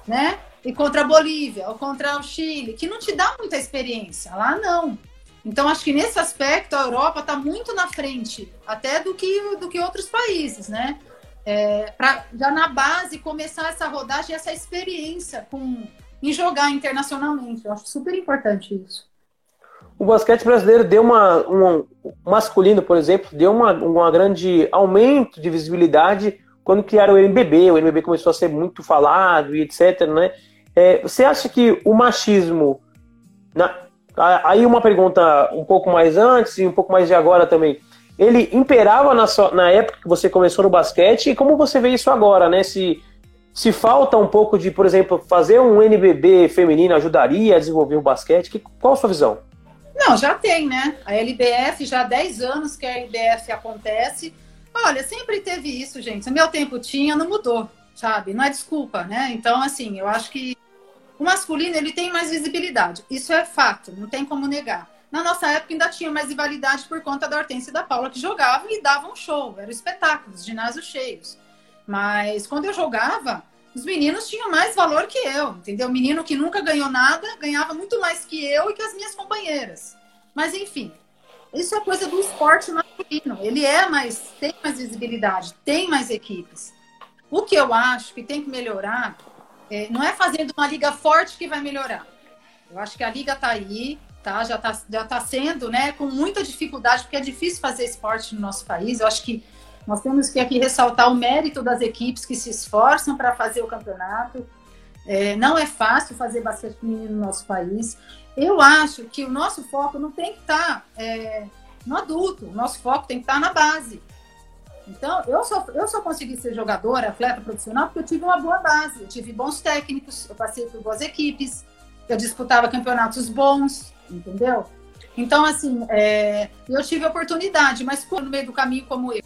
né? E contra a Bolívia ou contra o Chile, que não te dá muita experiência. Lá não. Então, acho que nesse aspecto a Europa está muito na frente, até do que, do que outros países, né? É, para já na base começar essa rodagem, essa experiência com, em jogar internacionalmente. Eu acho super importante isso. O basquete brasileiro deu uma, um masculino, por exemplo, deu uma, uma grande aumento de visibilidade quando criaram o NBB. O NBB começou a ser muito falado e etc. Né? É, você acha que o machismo. Na, aí uma pergunta um pouco mais antes e um pouco mais de agora também. Ele imperava na, sua, na época que você começou no basquete e como você vê isso agora, né? Se, se falta um pouco de, por exemplo, fazer um NBB feminino ajudaria a desenvolver o basquete, que, qual a sua visão? Não, já tem, né? A LBF, já há 10 anos que a LBF acontece. Olha, sempre teve isso, gente. O meu tempo tinha, não mudou, sabe? Não é desculpa, né? Então, assim, eu acho que o masculino ele tem mais visibilidade. Isso é fato, não tem como negar. Na nossa época ainda tinha mais rivalidade por conta da Hortência e da Paula, que jogavam e davam show, eram espetáculos, ginásios cheios. Mas quando eu jogava, os meninos tinham mais valor que eu, entendeu? O menino que nunca ganhou nada ganhava muito mais que eu e que as minhas companheiras. Mas enfim, isso é coisa do esporte masculino. Ele é mais, tem mais visibilidade, tem mais equipes. O que eu acho que tem que melhorar é, não é fazendo uma liga forte que vai melhorar. Eu acho que a liga está aí, tá? Já está já tá sendo, né, com muita dificuldade, porque é difícil fazer esporte no nosso país. Eu acho que nós temos que aqui ressaltar o mérito das equipes que se esforçam para fazer o campeonato. É, não é fácil fazer basquete feminino no nosso país. Eu acho que o nosso foco não tem que estar tá, é, no adulto, o nosso foco tem que estar tá na base. Então, eu só, eu só consegui ser jogadora, atleta profissional, porque eu tive uma boa base, eu tive bons técnicos, eu passei por boas equipes, eu disputava campeonatos bons, entendeu? Então, assim, é, eu tive oportunidade, mas no meio do caminho como eu.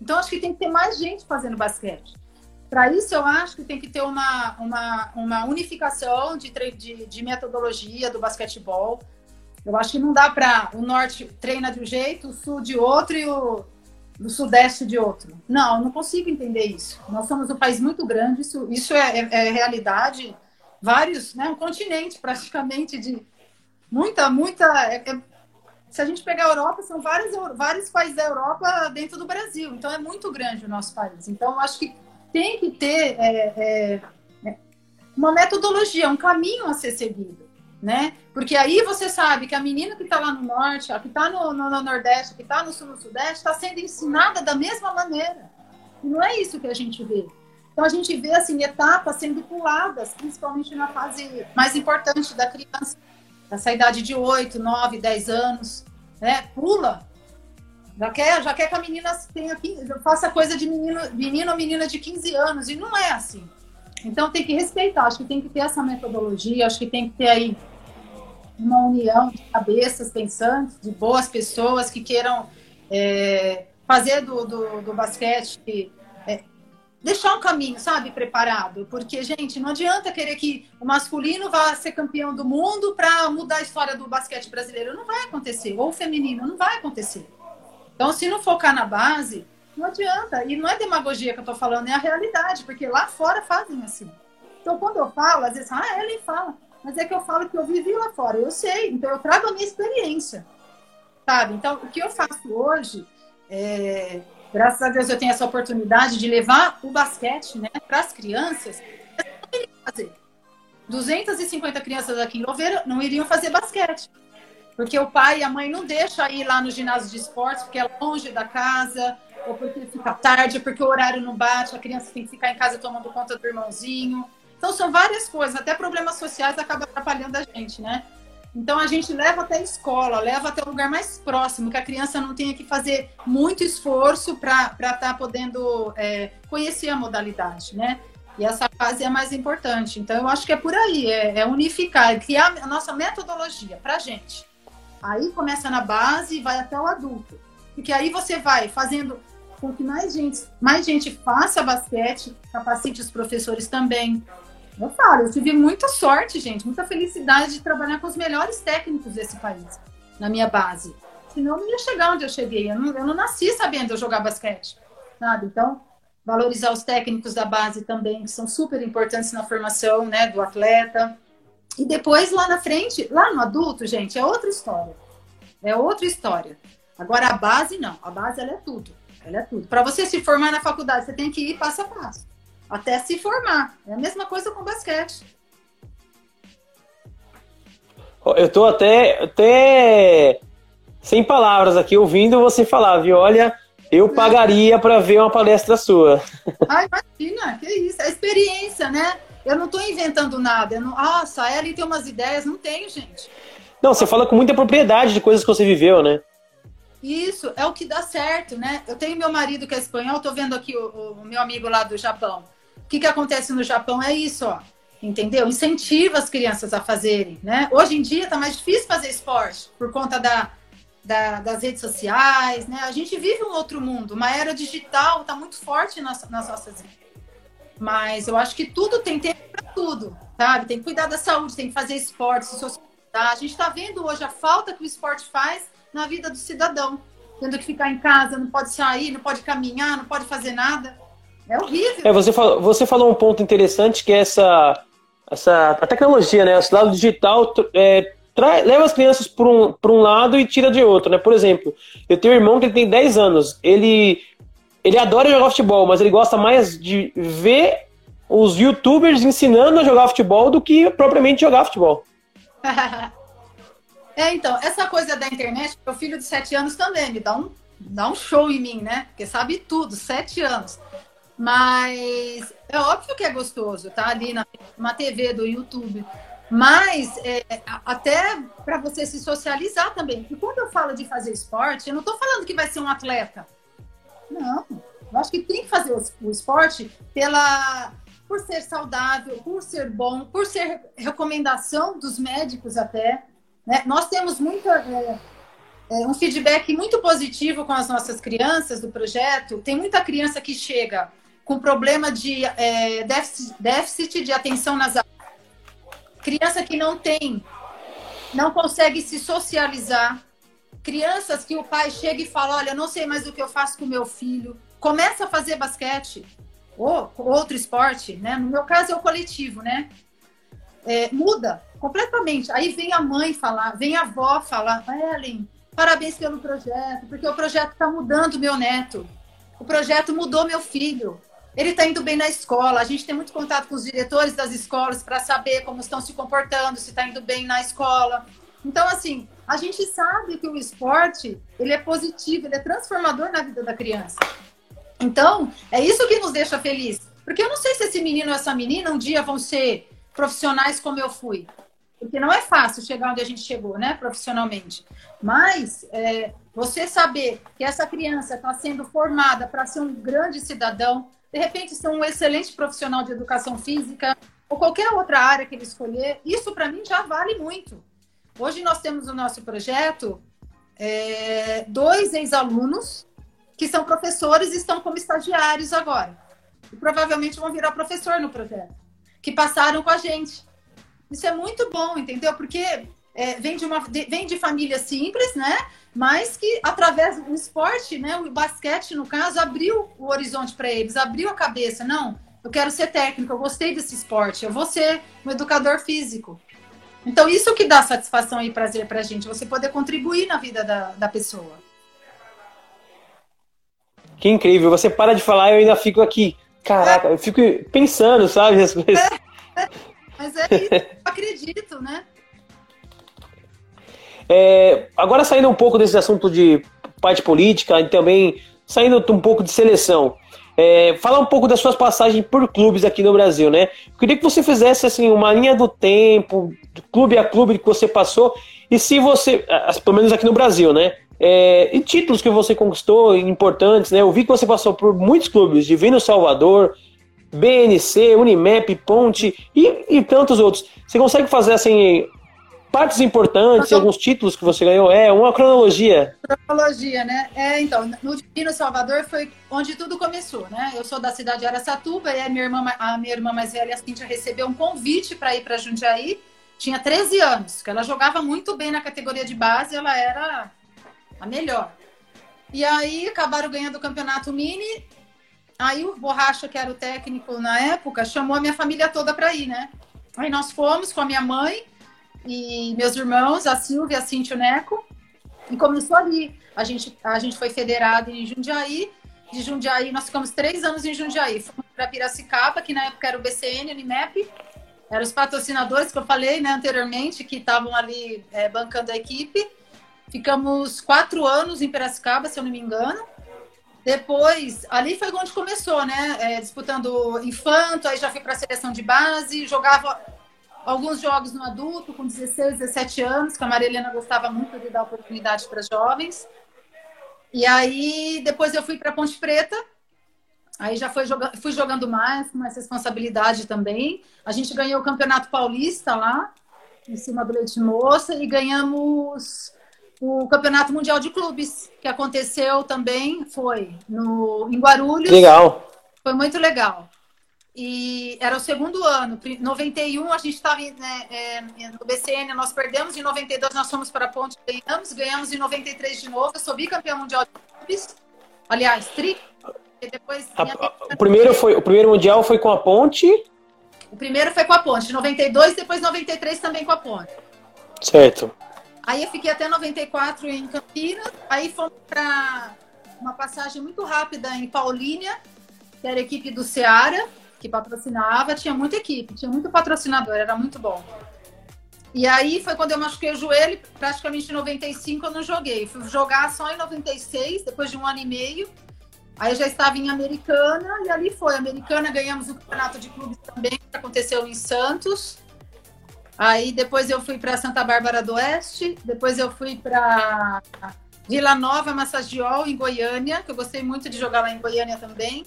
Então, acho que tem que ter mais gente fazendo basquete. Para isso, eu acho que tem que ter uma, uma, uma unificação de, de, de metodologia do basquetebol. Eu acho que não dá para o norte treina de um jeito, o sul de outro e o do sudeste de outro. Não, não consigo entender isso. Nós somos um país muito grande, isso, isso é, é, é realidade vários, né, um continente praticamente de muita, muita. É, é, se a gente pegar a Europa, são vários, vários países da Europa dentro do Brasil. Então é muito grande o nosso país. Então acho que tem que ter é, é, é, uma metodologia, um caminho a ser seguido. Né? Porque aí você sabe que a menina que está lá no norte, a que está no, no, no, nordeste, que está no sul, no sudeste, está sendo ensinada da mesma maneira. E não é isso que a gente vê. Então a gente vê assim etapas sendo puladas, principalmente na fase mais importante da criança, essa idade de 8, 9, 10 anos, né? Pula. Já quer, já quer que a menina tenha, faça coisa de menino, menino ou menina de 15 anos, e não é assim. Então tem que respeitar, acho que tem que ter essa metodologia, acho que tem que ter aí uma união de cabeças pensantes, de boas pessoas que queiram é, fazer do, do, do basquete deixar um caminho, sabe, preparado. Porque, gente, não adianta querer que o masculino vá ser campeão do mundo para mudar a história do basquete brasileiro. Não vai acontecer. Ou o feminino, não vai acontecer. Então, se não focar na base, não adianta. E não é demagogia que eu estou falando, é a realidade, porque lá fora fazem assim. Então, quando eu falo, às vezes, ah, Ellen fala. Mas é que eu falo que eu vivi lá fora. Eu sei, então eu trago a minha experiência. Sabe? Então, o que eu faço hoje é Graças a Deus eu tenho essa oportunidade de levar o basquete né, para as crianças. Fazer. 250 crianças aqui em Louveira não iriam fazer basquete. Porque o pai e a mãe não deixam ir lá no ginásio de esportes, porque é longe da casa, ou porque fica tarde, porque o horário não bate, a criança tem que ficar em casa tomando conta do irmãozinho. Então são várias coisas, até problemas sociais acabam atrapalhando a gente, né? Então a gente leva até a escola, leva até o lugar mais próximo, que a criança não tenha que fazer muito esforço para estar tá podendo é, conhecer a modalidade, né? E essa fase é mais importante. Então eu acho que é por aí, é, é unificar, é criar a nossa metodologia para a gente. Aí começa na base e vai até o adulto. Porque aí você vai fazendo com que mais gente, mais gente faça basquete, capacite os professores também, eu falo, eu tive muita sorte, gente, muita felicidade de trabalhar com os melhores técnicos desse país, na minha base. Senão eu não ia chegar onde eu cheguei. Eu não, eu não nasci sabendo jogar basquete, sabe? Então, valorizar os técnicos da base também, que são super importantes na formação né, do atleta. E depois, lá na frente, lá no adulto, gente, é outra história. É outra história. Agora, a base, não. A base, ela é tudo. Ela é tudo. Para você se formar na faculdade, você tem que ir passo a passo até se formar. É a mesma coisa com basquete. Eu tô até, até sem palavras aqui ouvindo você falar, viu? Olha, eu pagaria para ver uma palestra sua. Ah, imagina, que isso, é experiência, né? Eu não estou inventando nada. Eu não... Nossa, a Ellen tem umas ideias, não tenho, gente. Não, você fala com muita propriedade de coisas que você viveu, né? Isso é o que dá certo, né? Eu tenho meu marido que é espanhol, tô vendo aqui o, o meu amigo lá do Japão. O que, que acontece no Japão é isso, ó. Entendeu? Incentiva as crianças a fazerem, né? Hoje em dia tá mais difícil fazer esporte por conta da, da, das redes sociais, né? A gente vive um outro mundo, uma era digital tá muito forte nas, nas nossas vidas. Mas eu acho que tudo tem tempo para tudo, sabe? Tem que cuidar da saúde, tem que fazer esporte, se socializar. A gente está vendo hoje a falta que o esporte faz na vida do cidadão. Tendo que ficar em casa, não pode sair, não pode caminhar, não pode fazer nada. É horrível. É, você, falou, você falou um ponto interessante que é essa, essa a tecnologia, né? Esse lado digital é, trai, leva as crianças para um, um lado e tira de outro, né? Por exemplo, eu tenho um irmão que ele tem 10 anos. Ele, ele adora jogar futebol, mas ele gosta mais de ver os youtubers ensinando a jogar futebol do que propriamente jogar futebol. É, então, essa coisa da internet, meu filho de sete anos também me dá um, dá um show em mim, né? Porque sabe tudo, sete anos. Mas é óbvio que é gostoso, tá? Ali na, na TV do YouTube. Mas é, até para você se socializar também. E quando eu falo de fazer esporte, eu não estou falando que vai ser um atleta. Não. Eu acho que tem que fazer o esporte pela, por ser saudável, por ser bom, por ser recomendação dos médicos até. Né? Nós temos muita, é, é, um feedback muito positivo com as nossas crianças do projeto. Tem muita criança que chega com problema de é, déficit, déficit de atenção nas. Criança que não tem, não consegue se socializar. Crianças que o pai chega e fala: Olha, não sei mais o que eu faço com meu filho. Começa a fazer basquete ou outro esporte, né? No meu caso é o coletivo, né? É, muda completamente. Aí vem a mãe falar, vem a avó falar, Ellen, parabéns pelo projeto, porque o projeto está mudando meu neto. O projeto mudou meu filho. Ele está indo bem na escola. A gente tem muito contato com os diretores das escolas para saber como estão se comportando, se está indo bem na escola. Então, assim, a gente sabe que o esporte ele é positivo, ele é transformador na vida da criança. Então, é isso que nos deixa feliz. Porque eu não sei se esse menino ou essa menina um dia vão ser profissionais como eu fui. Porque não é fácil chegar onde a gente chegou, né, profissionalmente. Mas é, você saber que essa criança está sendo formada para ser um grande cidadão, de repente ser um excelente profissional de educação física ou qualquer outra área que ele escolher, isso para mim já vale muito. Hoje nós temos no nosso projeto é, dois ex-alunos que são professores e estão como estagiários agora. E provavelmente vão virar professor no projeto, que passaram com a gente. Isso é muito bom, entendeu? Porque é, vem, de uma, de, vem de família simples, né? Mas que através do esporte, né? O basquete, no caso, abriu o horizonte para eles, abriu a cabeça. Não, eu quero ser técnico, eu gostei desse esporte, eu vou ser um educador físico. Então, isso que dá satisfação e prazer para a gente, você poder contribuir na vida da, da pessoa. Que incrível, você para de falar e eu ainda fico aqui. Caraca, é. eu fico pensando, sabe? É. Mas é isso, eu acredito, né? É, agora saindo um pouco desse assunto de parte política e também saindo um pouco de seleção. É, falar um pouco das suas passagens por clubes aqui no Brasil, né? Eu queria que você fizesse assim uma linha do tempo, clube a clube que você passou e se você, pelo menos aqui no Brasil, né? É, e títulos que você conquistou importantes, né? Eu vi que você passou por muitos clubes, Divino Salvador, BNC, Unimap, Ponte e, e tantos outros. Você consegue fazer assim partes importantes, alguns títulos que você ganhou? É uma cronologia. Cronologia, né? É, então, no Divino Salvador foi onde tudo começou, né? Eu sou da cidade de Aracatuba e a minha irmã, a minha irmã mais velha, a Cintia, recebeu um convite para ir para Jundiaí. Tinha 13 anos, que ela jogava muito bem na categoria de base, ela era a melhor. E aí acabaram ganhando o campeonato mini. Aí o Borracha, que era o técnico na época, chamou a minha família toda para ir, né? Aí nós fomos com a minha mãe e meus irmãos, a Silvia, a Cintia e o Neco. E começou ali. A gente, a gente foi federado em Jundiaí. De Jundiaí, nós ficamos três anos em Jundiaí. Fomos para Piracicaba, que na época era o BCN, o Unimap. Eram os patrocinadores que eu falei né, anteriormente, que estavam ali é, bancando a equipe. Ficamos quatro anos em Piracicaba, se eu não me engano. Depois, ali foi onde começou, né? É, disputando infanto, aí já fui para a seleção de base, jogava alguns jogos no adulto, com 16, 17 anos, que a Maria Helena gostava muito de dar oportunidade para jovens. E aí, depois eu fui para Ponte Preta. Aí já foi jogando, fui jogando mais, com mais responsabilidade também. A gente ganhou o Campeonato Paulista lá, em cima do Leite Moça, e ganhamos o Campeonato Mundial de Clubes, que aconteceu também, foi no, em Guarulhos. Legal. Foi muito legal. E era o segundo ano. 91 a gente estava né, é, no BCN, nós perdemos. Em 92 nós fomos para a Ponte, ganhamos. Ganhamos em 93 de novo. Eu sou bicampeão mundial de clubes. Aliás, tri. Depois, a, o, primeiro foi, o primeiro mundial foi com a Ponte? O primeiro foi com a Ponte. 92 depois 93 também com a Ponte. Certo. Aí eu fiquei até 94 em Campinas. Aí fomos para uma passagem muito rápida em Paulínia, que era a equipe do Ceará que patrocinava, tinha muita equipe, tinha muito patrocinador, era muito bom. E aí foi quando eu machuquei o joelho, praticamente em 95 eu não joguei. Fui jogar só em 96, depois de um ano e meio. Aí eu já estava em Americana e ali foi. Americana ganhamos o campeonato de clubes também, que aconteceu em Santos. Aí depois eu fui para Santa Bárbara do Oeste, depois eu fui para Vila Nova, Massagiol, em Goiânia, que eu gostei muito de jogar lá em Goiânia também.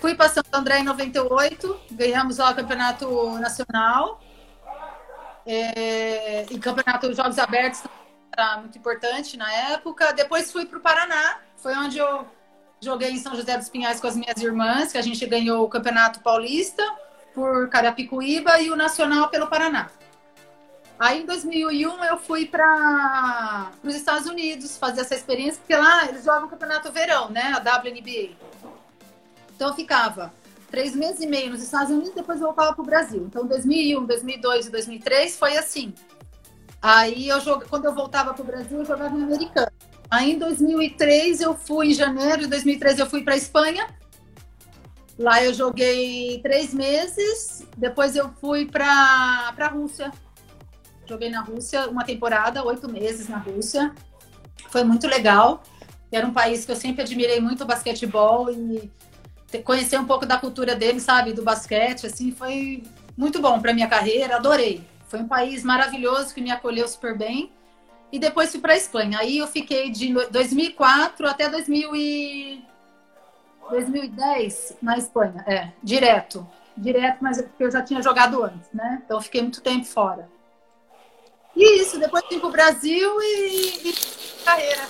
Fui para Santo André em 98, ganhamos lá o campeonato nacional. É, e campeonato de Jogos Abertos era muito importante na época. Depois fui para o Paraná, foi onde eu joguei em São José dos Pinhais com as minhas irmãs, que a gente ganhou o Campeonato Paulista por Carapicuíba e o Nacional pelo Paraná. Aí em 2001 eu fui para os Estados Unidos fazer essa experiência, porque lá eles jogam o Campeonato Verão, né? A WNBA. Então eu ficava três meses e meio nos Estados Unidos, depois voltava para o Brasil. Então 2001, 2002 e 2003 foi assim. Aí eu jogo, quando eu voltava para o Brasil, eu jogava em americano. Aí em 2003 eu fui em janeiro, em 2003 eu fui para Espanha. Lá eu joguei três meses. Depois eu fui para a Rússia. Joguei na Rússia uma temporada, oito meses na Rússia. Foi muito legal. Era um país que eu sempre admirei muito o basquetebol e conhecer um pouco da cultura dele, sabe, do basquete, assim, foi muito bom para minha carreira, adorei. Foi um país maravilhoso que me acolheu super bem. E depois fui para Espanha. Aí eu fiquei de 2004 até 2000 e... 2010 na Espanha, é, direto. Direto, mas é porque eu já tinha jogado antes, né? Então fiquei muito tempo fora. E isso, depois vim para o Brasil e, e carreira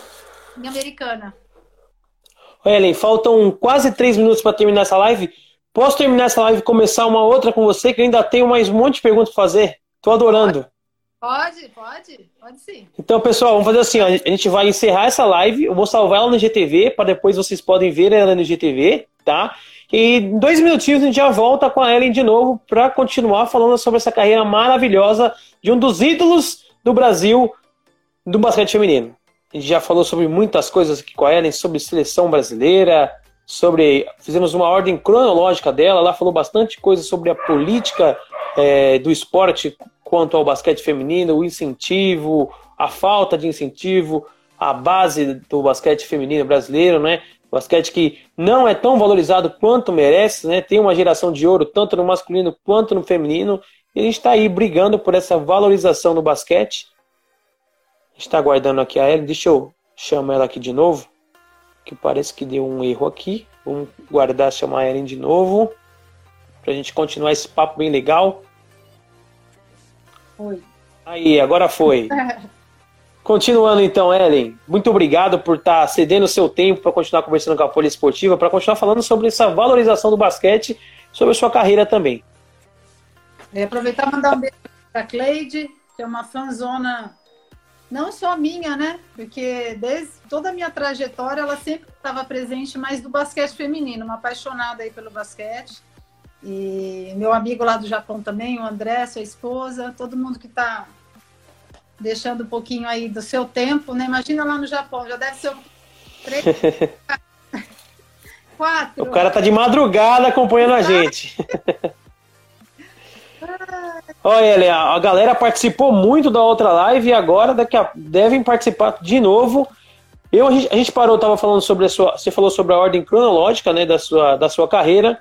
em americana. Ellen, faltam quase três minutos para terminar essa live. Posso terminar essa live e começar uma outra com você, que ainda tenho mais um monte de perguntas para fazer? Tô adorando. Pode, pode, pode sim. Então, pessoal, vamos fazer assim: ó, a gente vai encerrar essa live. Eu vou salvar ela no GTV, para depois vocês podem ver ela no GTV, tá? E em dois minutinhos a gente já volta com a Ellen de novo para continuar falando sobre essa carreira maravilhosa de um dos ídolos do Brasil do basquete feminino. A gente já falou sobre muitas coisas aqui com a Ellen, sobre seleção brasileira, sobre. Fizemos uma ordem cronológica dela. Ela falou bastante coisa sobre a política é, do esporte quanto ao basquete feminino, o incentivo, a falta de incentivo, a base do basquete feminino brasileiro, né? Basquete que não é tão valorizado quanto merece, né? Tem uma geração de ouro tanto no masculino quanto no feminino. E a gente está aí brigando por essa valorização do basquete está aguardando aqui a Ellen. Deixa eu chamar ela aqui de novo. Que parece que deu um erro aqui. Vamos guardar, chamar a Ellen de novo. Para a gente continuar esse papo bem legal. Oi. Aí, agora foi. Continuando então, Ellen, muito obrigado por estar tá cedendo o seu tempo para continuar conversando com a Folha Esportiva, para continuar falando sobre essa valorização do basquete, sobre a sua carreira também. É, aproveitar e mandar um beijo para a Cleide, que é uma fanzona não só minha, né? Porque desde toda a minha trajetória ela sempre estava presente, mas do basquete feminino, uma apaixonada aí pelo basquete. E meu amigo lá do Japão também, o André, sua esposa, todo mundo que está deixando um pouquinho aí do seu tempo, né? Imagina lá no Japão, já deve ser três, quatro. O cara tá de madrugada acompanhando a gente. Olha, a galera participou muito da outra live e agora daqui a, devem participar de novo. Eu, a gente, a gente parou, estava falando sobre a sua. Você falou sobre a ordem cronológica né, da, sua, da sua carreira.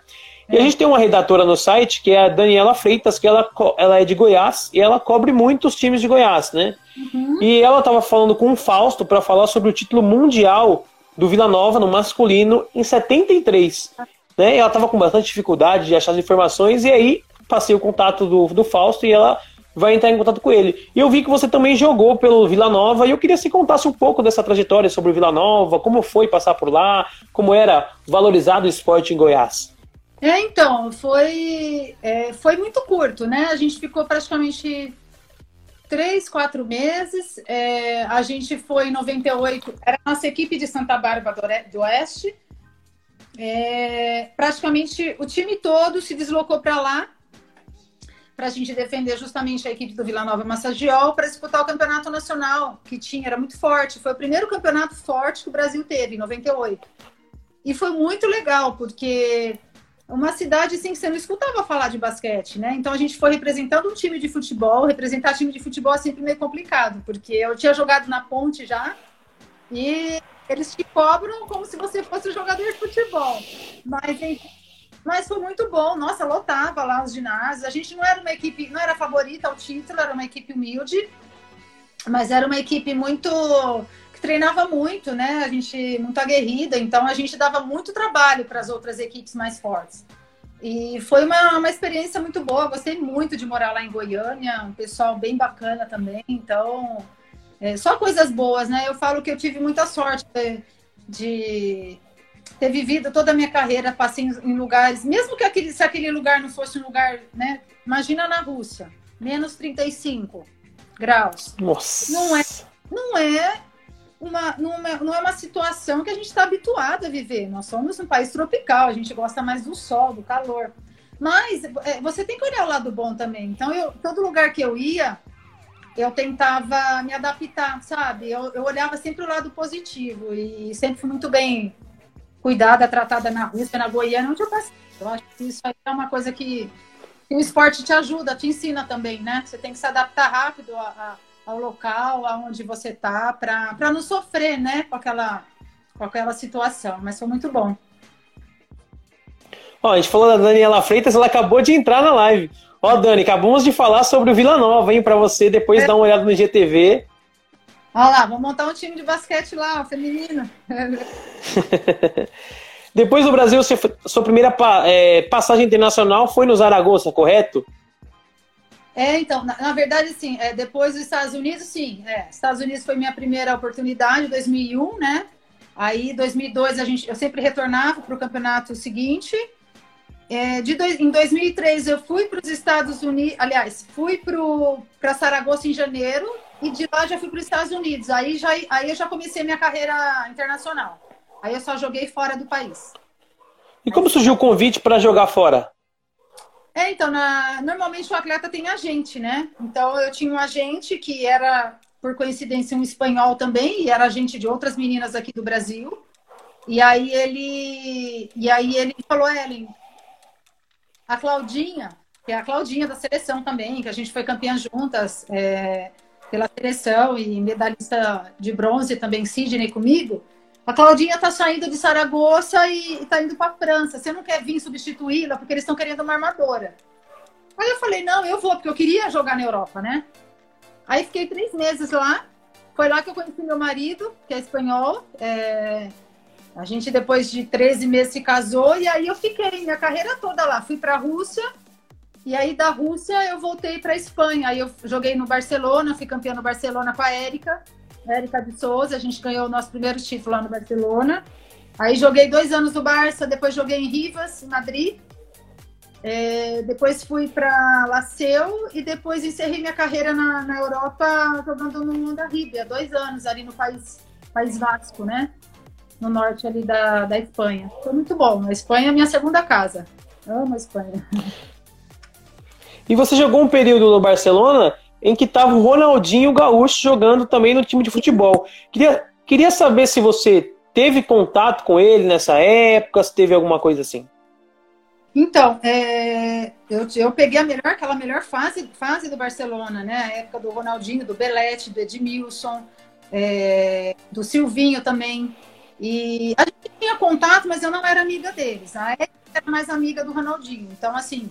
E a gente tem uma redatora no site, que é a Daniela Freitas, que ela, ela é de Goiás e ela cobre muitos times de Goiás, né? Uhum. E ela estava falando com o Fausto para falar sobre o título mundial do Vila Nova no masculino em 73. Né? E ela estava com bastante dificuldade de achar as informações, e aí passei o contato do, do Fausto e ela vai entrar em contato com ele. E eu vi que você também jogou pelo Vila Nova e eu queria que você contasse um pouco dessa trajetória sobre o Vila Nova, como foi passar por lá, como era valorizado o esporte em Goiás. É, então, foi, é, foi muito curto, né? A gente ficou praticamente três, quatro meses. É, a gente foi em 98, era a nossa equipe de Santa Bárbara do Oeste. É, praticamente o time todo se deslocou para lá para a gente defender justamente a equipe do Vila Nova Massagiol para disputar o campeonato nacional que tinha, era muito forte. Foi o primeiro campeonato forte que o Brasil teve, em 98. E foi muito legal, porque uma cidade assim que você não escutava falar de basquete, né? Então a gente foi representando um time de futebol, representar time de futebol é sempre meio complicado, porque eu tinha jogado na ponte já e eles te cobram como se você fosse um jogador de futebol. Mas mas foi muito bom. Nossa, lotava lá os ginásios. A gente não era uma equipe, não era favorita ao título, era uma equipe humilde, mas era uma equipe muito treinava muito, né? A gente muito aguerrida, então a gente dava muito trabalho para as outras equipes mais fortes. E foi uma, uma experiência muito boa. Gostei muito de morar lá em Goiânia, um pessoal bem bacana também. Então, é, só coisas boas, né? Eu falo que eu tive muita sorte de, de ter vivido toda a minha carreira, passei em lugares, mesmo que aquele, se aquele lugar não fosse um lugar, né? Imagina na Rússia, menos 35 graus. Nossa. Não é, não é uma, é, não é uma situação que a gente está habituado a viver. Nós somos um país tropical, a gente gosta mais do sol, do calor. Mas é, você tem que olhar o lado bom também. Então, eu, todo lugar que eu ia, eu tentava me adaptar, sabe? Eu, eu olhava sempre o lado positivo e sempre fui muito bem cuidada, tratada na Rússia, na Goiânia, onde eu passei. Eu acho que isso é uma coisa que, que, o esporte te ajuda, te ensina também, né? Você tem que se adaptar rápido a, a, ao local, aonde você tá, para não sofrer, né, com aquela, com aquela situação. Mas foi muito bom. Ó, a gente falou da Daniela Freitas, ela acabou de entrar na live. Ó, Dani, acabamos de falar sobre o Vila Nova, hein, para você depois é. dar uma olhada no GTV Olha lá, vamos montar um time de basquete lá, feminino. Depois do Brasil, sua primeira é, passagem internacional foi no Zaragoza, correto? É, então, na, na verdade, sim. É, depois dos Estados Unidos, sim. É, Estados Unidos foi minha primeira oportunidade, 2001, né? Aí, 2002, a gente, eu sempre retornava para o campeonato seguinte. É, de dois, em 2003, eu fui para os Estados Unidos. Aliás, fui para Saragoça em janeiro e de lá já fui para os Estados Unidos. Aí, já, aí eu já comecei minha carreira internacional. Aí eu só joguei fora do país. E como surgiu o convite para jogar fora? É, então, na... normalmente o atleta tem agente, né? Então eu tinha um agente que era, por coincidência, um espanhol também, e era agente de outras meninas aqui do Brasil. E aí ele, e aí ele falou, Ellen, a Claudinha, que é a Claudinha da seleção também, que a gente foi campeã juntas, é pela seleção e medalhista de bronze também, Sidney, comigo. A Claudinha está saindo de Saragoça e está indo para a França. Você não quer vir substituí-la porque eles estão querendo uma armadora. Aí eu falei, não, eu vou, porque eu queria jogar na Europa, né? Aí fiquei três meses lá. Foi lá que eu conheci meu marido, que é espanhol. É... A gente, depois de 13 meses, se casou. E aí eu fiquei minha carreira toda lá. Fui para a Rússia e aí da Rússia eu voltei para Espanha. Aí eu joguei no Barcelona, fui campeã no Barcelona com a Érica, Érica de Souza. A gente ganhou o nosso primeiro título lá no Barcelona. Aí joguei dois anos no Barça, depois joguei em Rivas, em Madrid. É, depois fui para Laceu e depois encerrei minha carreira na, na Europa jogando no Onda Ribia, dois anos ali no país, país Vasco, né? No norte ali da, da Espanha. Foi muito bom. A Espanha é minha segunda casa. Amo a Espanha. E você jogou um período no Barcelona em que estava o Ronaldinho Gaúcho jogando também no time de futebol. Queria, queria saber se você teve contato com ele nessa época, se teve alguma coisa assim. Então, é, eu, eu peguei a melhor, aquela melhor fase, fase do Barcelona, né? A época do Ronaldinho, do Belete, do Edmilson, é, do Silvinho também. E a gente tinha contato, mas eu não era amiga deles. A Érica era mais amiga do Ronaldinho. Então, assim,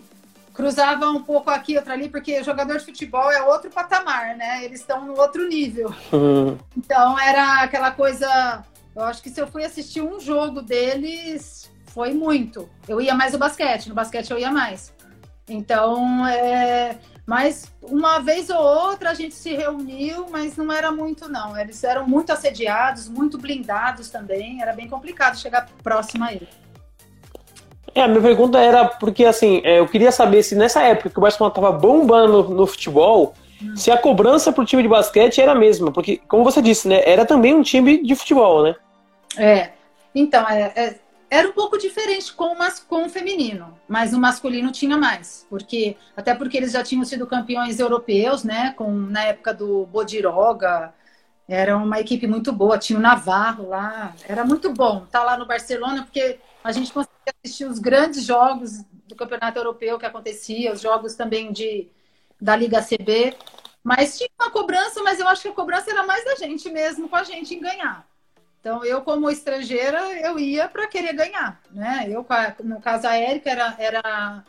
cruzava um pouco aqui, outra ali, porque jogador de futebol é outro patamar, né? Eles estão no outro nível. Uhum. Então, era aquela coisa. Eu acho que se eu fui assistir um jogo deles, foi muito. Eu ia mais no basquete, no basquete eu ia mais. Então, é, mas uma vez ou outra a gente se reuniu, mas não era muito, não. Eles eram muito assediados, muito blindados também. Era bem complicado chegar próximo a eles. É, a minha pergunta era porque, assim, é, eu queria saber se nessa época que o Barcelona estava bombando no, no futebol, hum. se a cobrança para o time de basquete era a mesma. Porque, como você disse, né, era também um time de futebol, né? É. Então, é, é era um pouco diferente com o, mas, com o feminino, mas o masculino tinha mais, porque até porque eles já tinham sido campeões europeus, né? Com na época do Bodiroga, era uma equipe muito boa, tinha o Navarro lá, era muito bom estar tá lá no Barcelona, porque a gente conseguia assistir os grandes jogos do Campeonato Europeu que acontecia, os jogos também de da Liga CB, mas tinha uma cobrança, mas eu acho que a cobrança era mais da gente mesmo, com a gente em ganhar. Então, eu, como estrangeira, eu ia para querer ganhar, né? Eu, no caso, a Érica era, era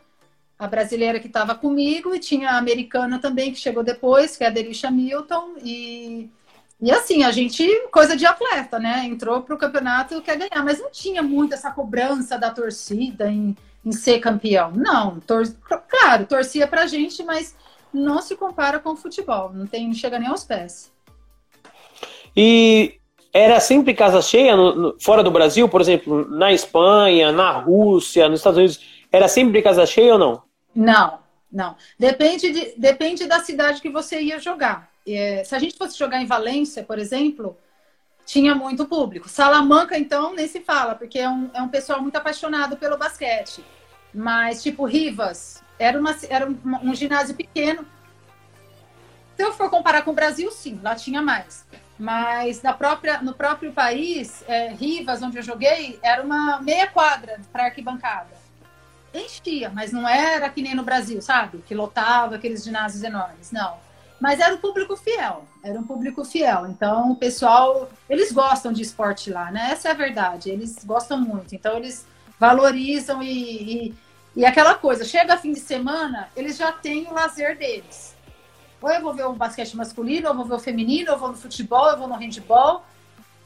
a brasileira que estava comigo e tinha a americana também, que chegou depois, que é a Delisha Milton. E, e assim, a gente, coisa de atleta, né? Entrou para o campeonato quer ganhar, mas não tinha muito essa cobrança da torcida em, em ser campeão. Não, tor claro, torcia para a gente, mas não se compara com o futebol, não, tem, não chega nem aos pés. E era sempre casa cheia no, no, fora do Brasil, por exemplo, na Espanha, na Rússia, nos Estados Unidos, era sempre casa cheia ou não? Não, não. Depende, de, depende da cidade que você ia jogar. É, se a gente fosse jogar em Valência, por exemplo, tinha muito público. Salamanca, então, nem se fala, porque é um, é um pessoal muito apaixonado pelo basquete. Mas, tipo, Rivas, era, uma, era um, um ginásio pequeno. Se eu for comparar com o Brasil, sim, lá tinha mais. Mas na própria, no próprio país, é, Rivas, onde eu joguei, era uma meia quadra para arquibancada. Enchia, mas não era que nem no Brasil, sabe? Que lotava aqueles ginásios enormes. Não. Mas era um público fiel. Era um público fiel. Então, o pessoal, eles gostam de esporte lá, né? Essa é a verdade. Eles gostam muito. Então, eles valorizam e, e, e aquela coisa. Chega fim de semana, eles já têm o lazer deles ou eu vou ver o basquete masculino, ou eu vou ver o feminino, ou eu vou no futebol, ou eu vou no handball.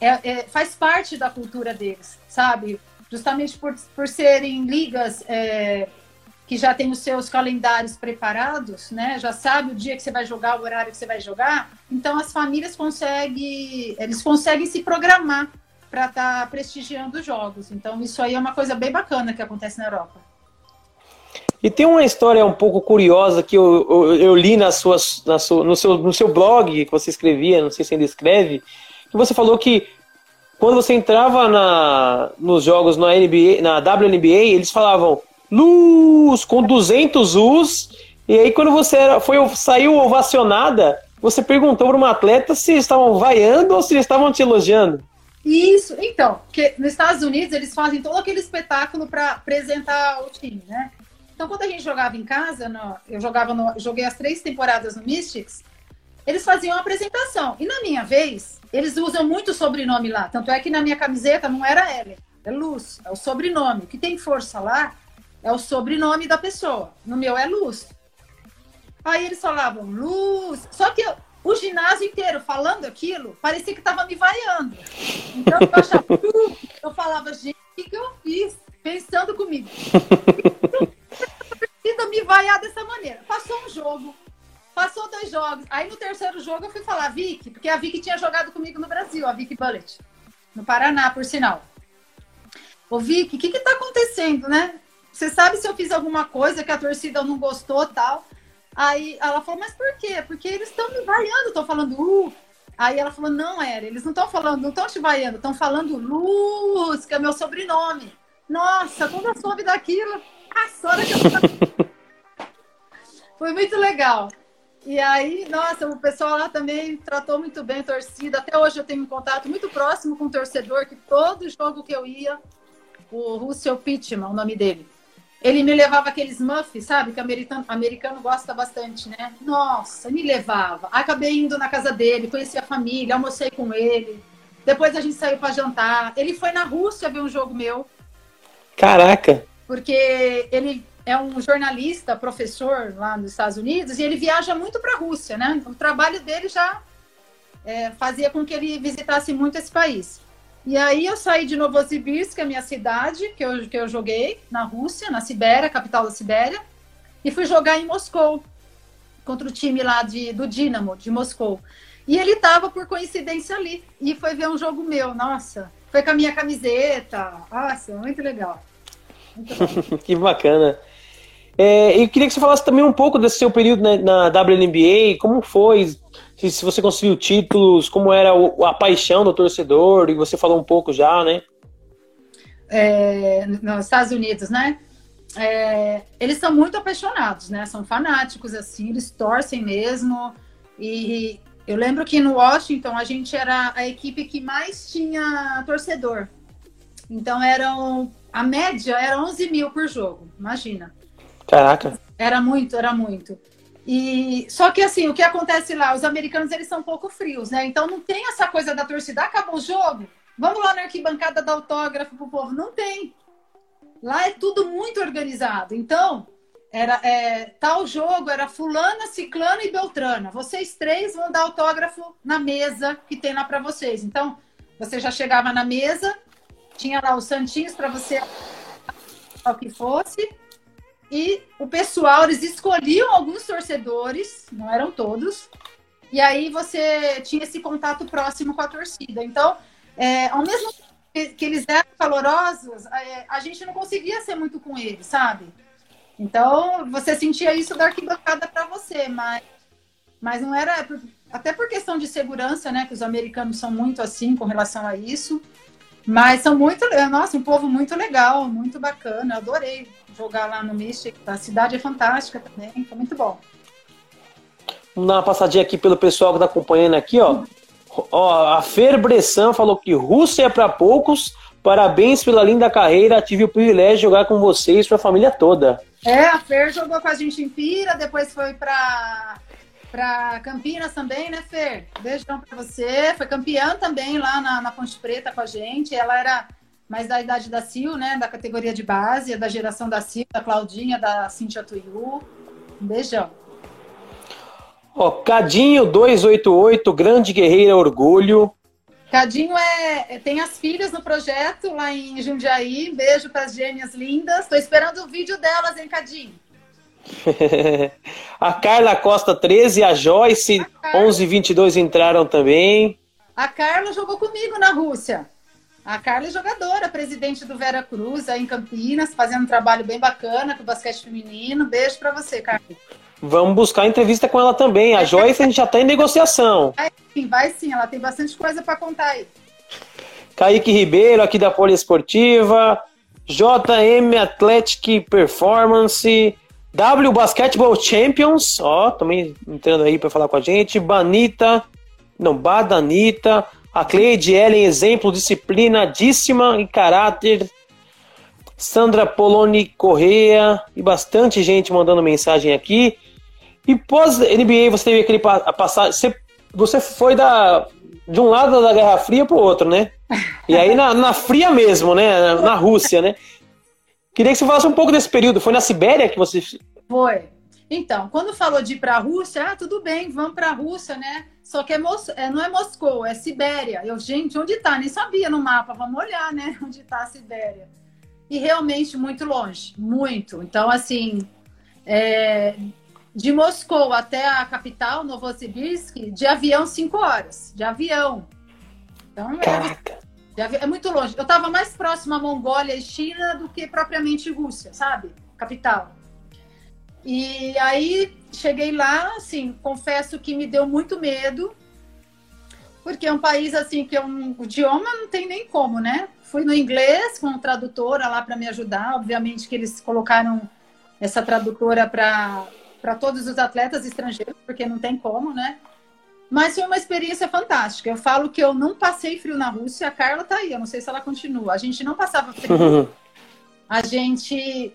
É, é, faz parte da cultura deles, sabe? Justamente por, por serem ligas é, que já têm os seus calendários preparados, né? Já sabe o dia que você vai jogar, o horário que você vai jogar. Então as famílias conseguem, eles conseguem se programar para estar tá prestigiando os jogos. Então isso aí é uma coisa bem bacana que acontece na Europa. E tem uma história um pouco curiosa que eu, eu, eu li nas suas, na sua, no, seu, no seu blog que você escrevia, não sei se ainda escreve, que você falou que quando você entrava na, nos jogos na, NBA, na WNBA, eles falavam luz com 200 us, e aí quando você era, foi, saiu ovacionada, você perguntou para uma atleta se estavam vaiando ou se estavam te elogiando. Isso, então, porque nos Estados Unidos eles fazem todo aquele espetáculo para apresentar o time, né? Então, quando a gente jogava em casa, no, eu jogava no, joguei as três temporadas no Mystics, eles faziam uma apresentação. E na minha vez, eles usam muito sobrenome lá. Tanto é que na minha camiseta não era Ellen, é Luz, é o sobrenome. O que tem força lá é o sobrenome da pessoa. No meu é Luz. Aí eles falavam Luz. Só que eu, o ginásio inteiro falando aquilo, parecia que estava me vaiando. Então eu achava, eu falava, gente, o que, que eu fiz? Pensando comigo. torcida me vaiar dessa maneira. Passou um jogo, passou dois jogos. Aí no terceiro jogo eu fui falar, Vicky, porque a Vicky tinha jogado comigo no Brasil, a Vicky Bullet, no Paraná, por sinal. Ô, Vicky, o que que tá acontecendo, né? Você sabe se eu fiz alguma coisa que a torcida não gostou tal? Aí ela falou, mas por quê? Porque eles estão me vaiando, estão falando, uh. Aí ela falou, não, Era, eles não estão falando, não estão te vaiando, estão falando Luz, que é meu sobrenome. Nossa, quando eu soube daquilo, a hora que eu... Foi muito legal. E aí, nossa, o pessoal lá também tratou muito bem a torcida. Até hoje eu tenho um contato muito próximo com o torcedor, que todo jogo que eu ia, o Russell Pittman, o nome dele, ele me levava aqueles muffs, sabe? Que americano, americano gosta bastante, né? Nossa, me levava. Acabei indo na casa dele, conheci a família, almocei com ele. Depois a gente saiu para jantar. Ele foi na Rússia ver um jogo meu. Caraca! porque ele é um jornalista, professor lá nos Estados Unidos, e ele viaja muito para a Rússia, né? O trabalho dele já é, fazia com que ele visitasse muito esse país. E aí eu saí de Novosibirsk, a minha cidade, que eu, que eu joguei na Rússia, na Sibéria, capital da Sibéria, e fui jogar em Moscou, contra o time lá de, do Dinamo, de Moscou. E ele estava, por coincidência, ali. E foi ver um jogo meu. Nossa, foi com a minha camiseta. Nossa, muito legal. Muito que bacana. É, eu queria que você falasse também um pouco desse seu período na, na WNBA, como foi, se, se, você conseguiu títulos, como era o, a paixão do torcedor, e você falou um pouco já, né? É, nos Estados Unidos, né? É, eles são muito apaixonados, né? São fanáticos, assim, eles torcem mesmo. E eu lembro que no Washington a gente era a equipe que mais tinha torcedor. Então eram. A média era 11 mil por jogo, imagina. Caraca. Era muito, era muito. E só que assim, o que acontece lá, os americanos eles são um pouco frios, né? Então não tem essa coisa da torcida, acabou o jogo, vamos lá na arquibancada dar autógrafo pro povo, não tem. Lá é tudo muito organizado. Então, era é, tal jogo era fulana, ciclana e beltrana. Vocês três vão dar autógrafo na mesa que tem lá para vocês. Então, você já chegava na mesa, tinha lá os santinhos para você o que fosse e o pessoal, eles escolhiam alguns torcedores, não eram todos, e aí você tinha esse contato próximo com a torcida. Então, é, ao mesmo tempo que eles eram calorosos, é, a gente não conseguia ser muito com eles, sabe? Então, você sentia isso da arquibancada para você, mas, mas não era. Até por questão de segurança, né? Que os americanos são muito assim com relação a isso. Mas são muito. Nossa, um povo muito legal, muito bacana. Adorei jogar lá no Mystic. A cidade é fantástica também, foi muito bom. Vamos dar uma passadinha aqui pelo pessoal que está acompanhando aqui, ó. ó a Fer Bressan falou que Rússia é para poucos. Parabéns pela linda carreira. Tive o privilégio de jogar com vocês, para a família toda. É, a Fer jogou com a gente em Pira, depois foi para para Campinas também, né, Fer? Beijão para você. Foi campeã também lá na, na Ponte Preta com a gente. Ela era mais da idade da Sil, né? Da categoria de base, da geração da Sil, da Claudinha, da Cintia Tuiu. Um beijão. Ó, Cadinho 288, grande guerreira orgulho. Cadinho é, é, tem as filhas no projeto lá em Jundiaí. Beijo para as gêmeas lindas. Estou esperando o vídeo delas, hein, Cadinho? a Carla Costa 13, a Joyce a Carla... 1122 entraram também. A Carla jogou comigo na Rússia. A Carla é jogadora, presidente do Vera Cruz aí em Campinas, fazendo um trabalho bem bacana com o basquete feminino. Beijo para você, Carla. Vamos buscar entrevista com ela também. A Joyce a gente já está em negociação. Vai sim, vai sim, ela tem bastante coisa para contar aí. Kaique Ribeiro, aqui da Poliesportiva. JM Athletic Performance. W Basketball Champions, ó, também entrando aí para falar com a gente. Banita, não, Badanita, a Cleide Ellen, exemplo disciplinadíssima em caráter. Sandra Poloni Correia e bastante gente mandando mensagem aqui. E pós NBA você teve aquele passar, você, você foi da de um lado da Guerra Fria para o outro, né? E aí na, na fria mesmo, né? Na Rússia, né? Queria que você falasse um pouco desse período. Foi na Sibéria que você. Foi. Então, quando falou de ir para a Rússia, ah, tudo bem, vamos para a Rússia, né? Só que é Mos... é, não é Moscou, é Sibéria. Eu, gente, onde está? Nem sabia no mapa, vamos olhar, né? Onde está a Sibéria. E realmente muito longe, muito. Então, assim, é... de Moscou até a capital, Novosibirsk, de avião, cinco horas. De avião. Então, é Caraca. É muito longe. Eu estava mais próximo à Mongólia e China do que propriamente Rússia, sabe? Capital. E aí cheguei lá, assim, confesso que me deu muito medo, porque é um país assim que eu, o idioma não tem nem como, né? Fui no inglês com tradutora lá para me ajudar. Obviamente que eles colocaram essa tradutora para todos os atletas estrangeiros, porque não tem como, né? Mas foi uma experiência fantástica. Eu falo que eu não passei frio na Rússia. A Carla tá aí, eu não sei se ela continua. A gente não passava frio. A gente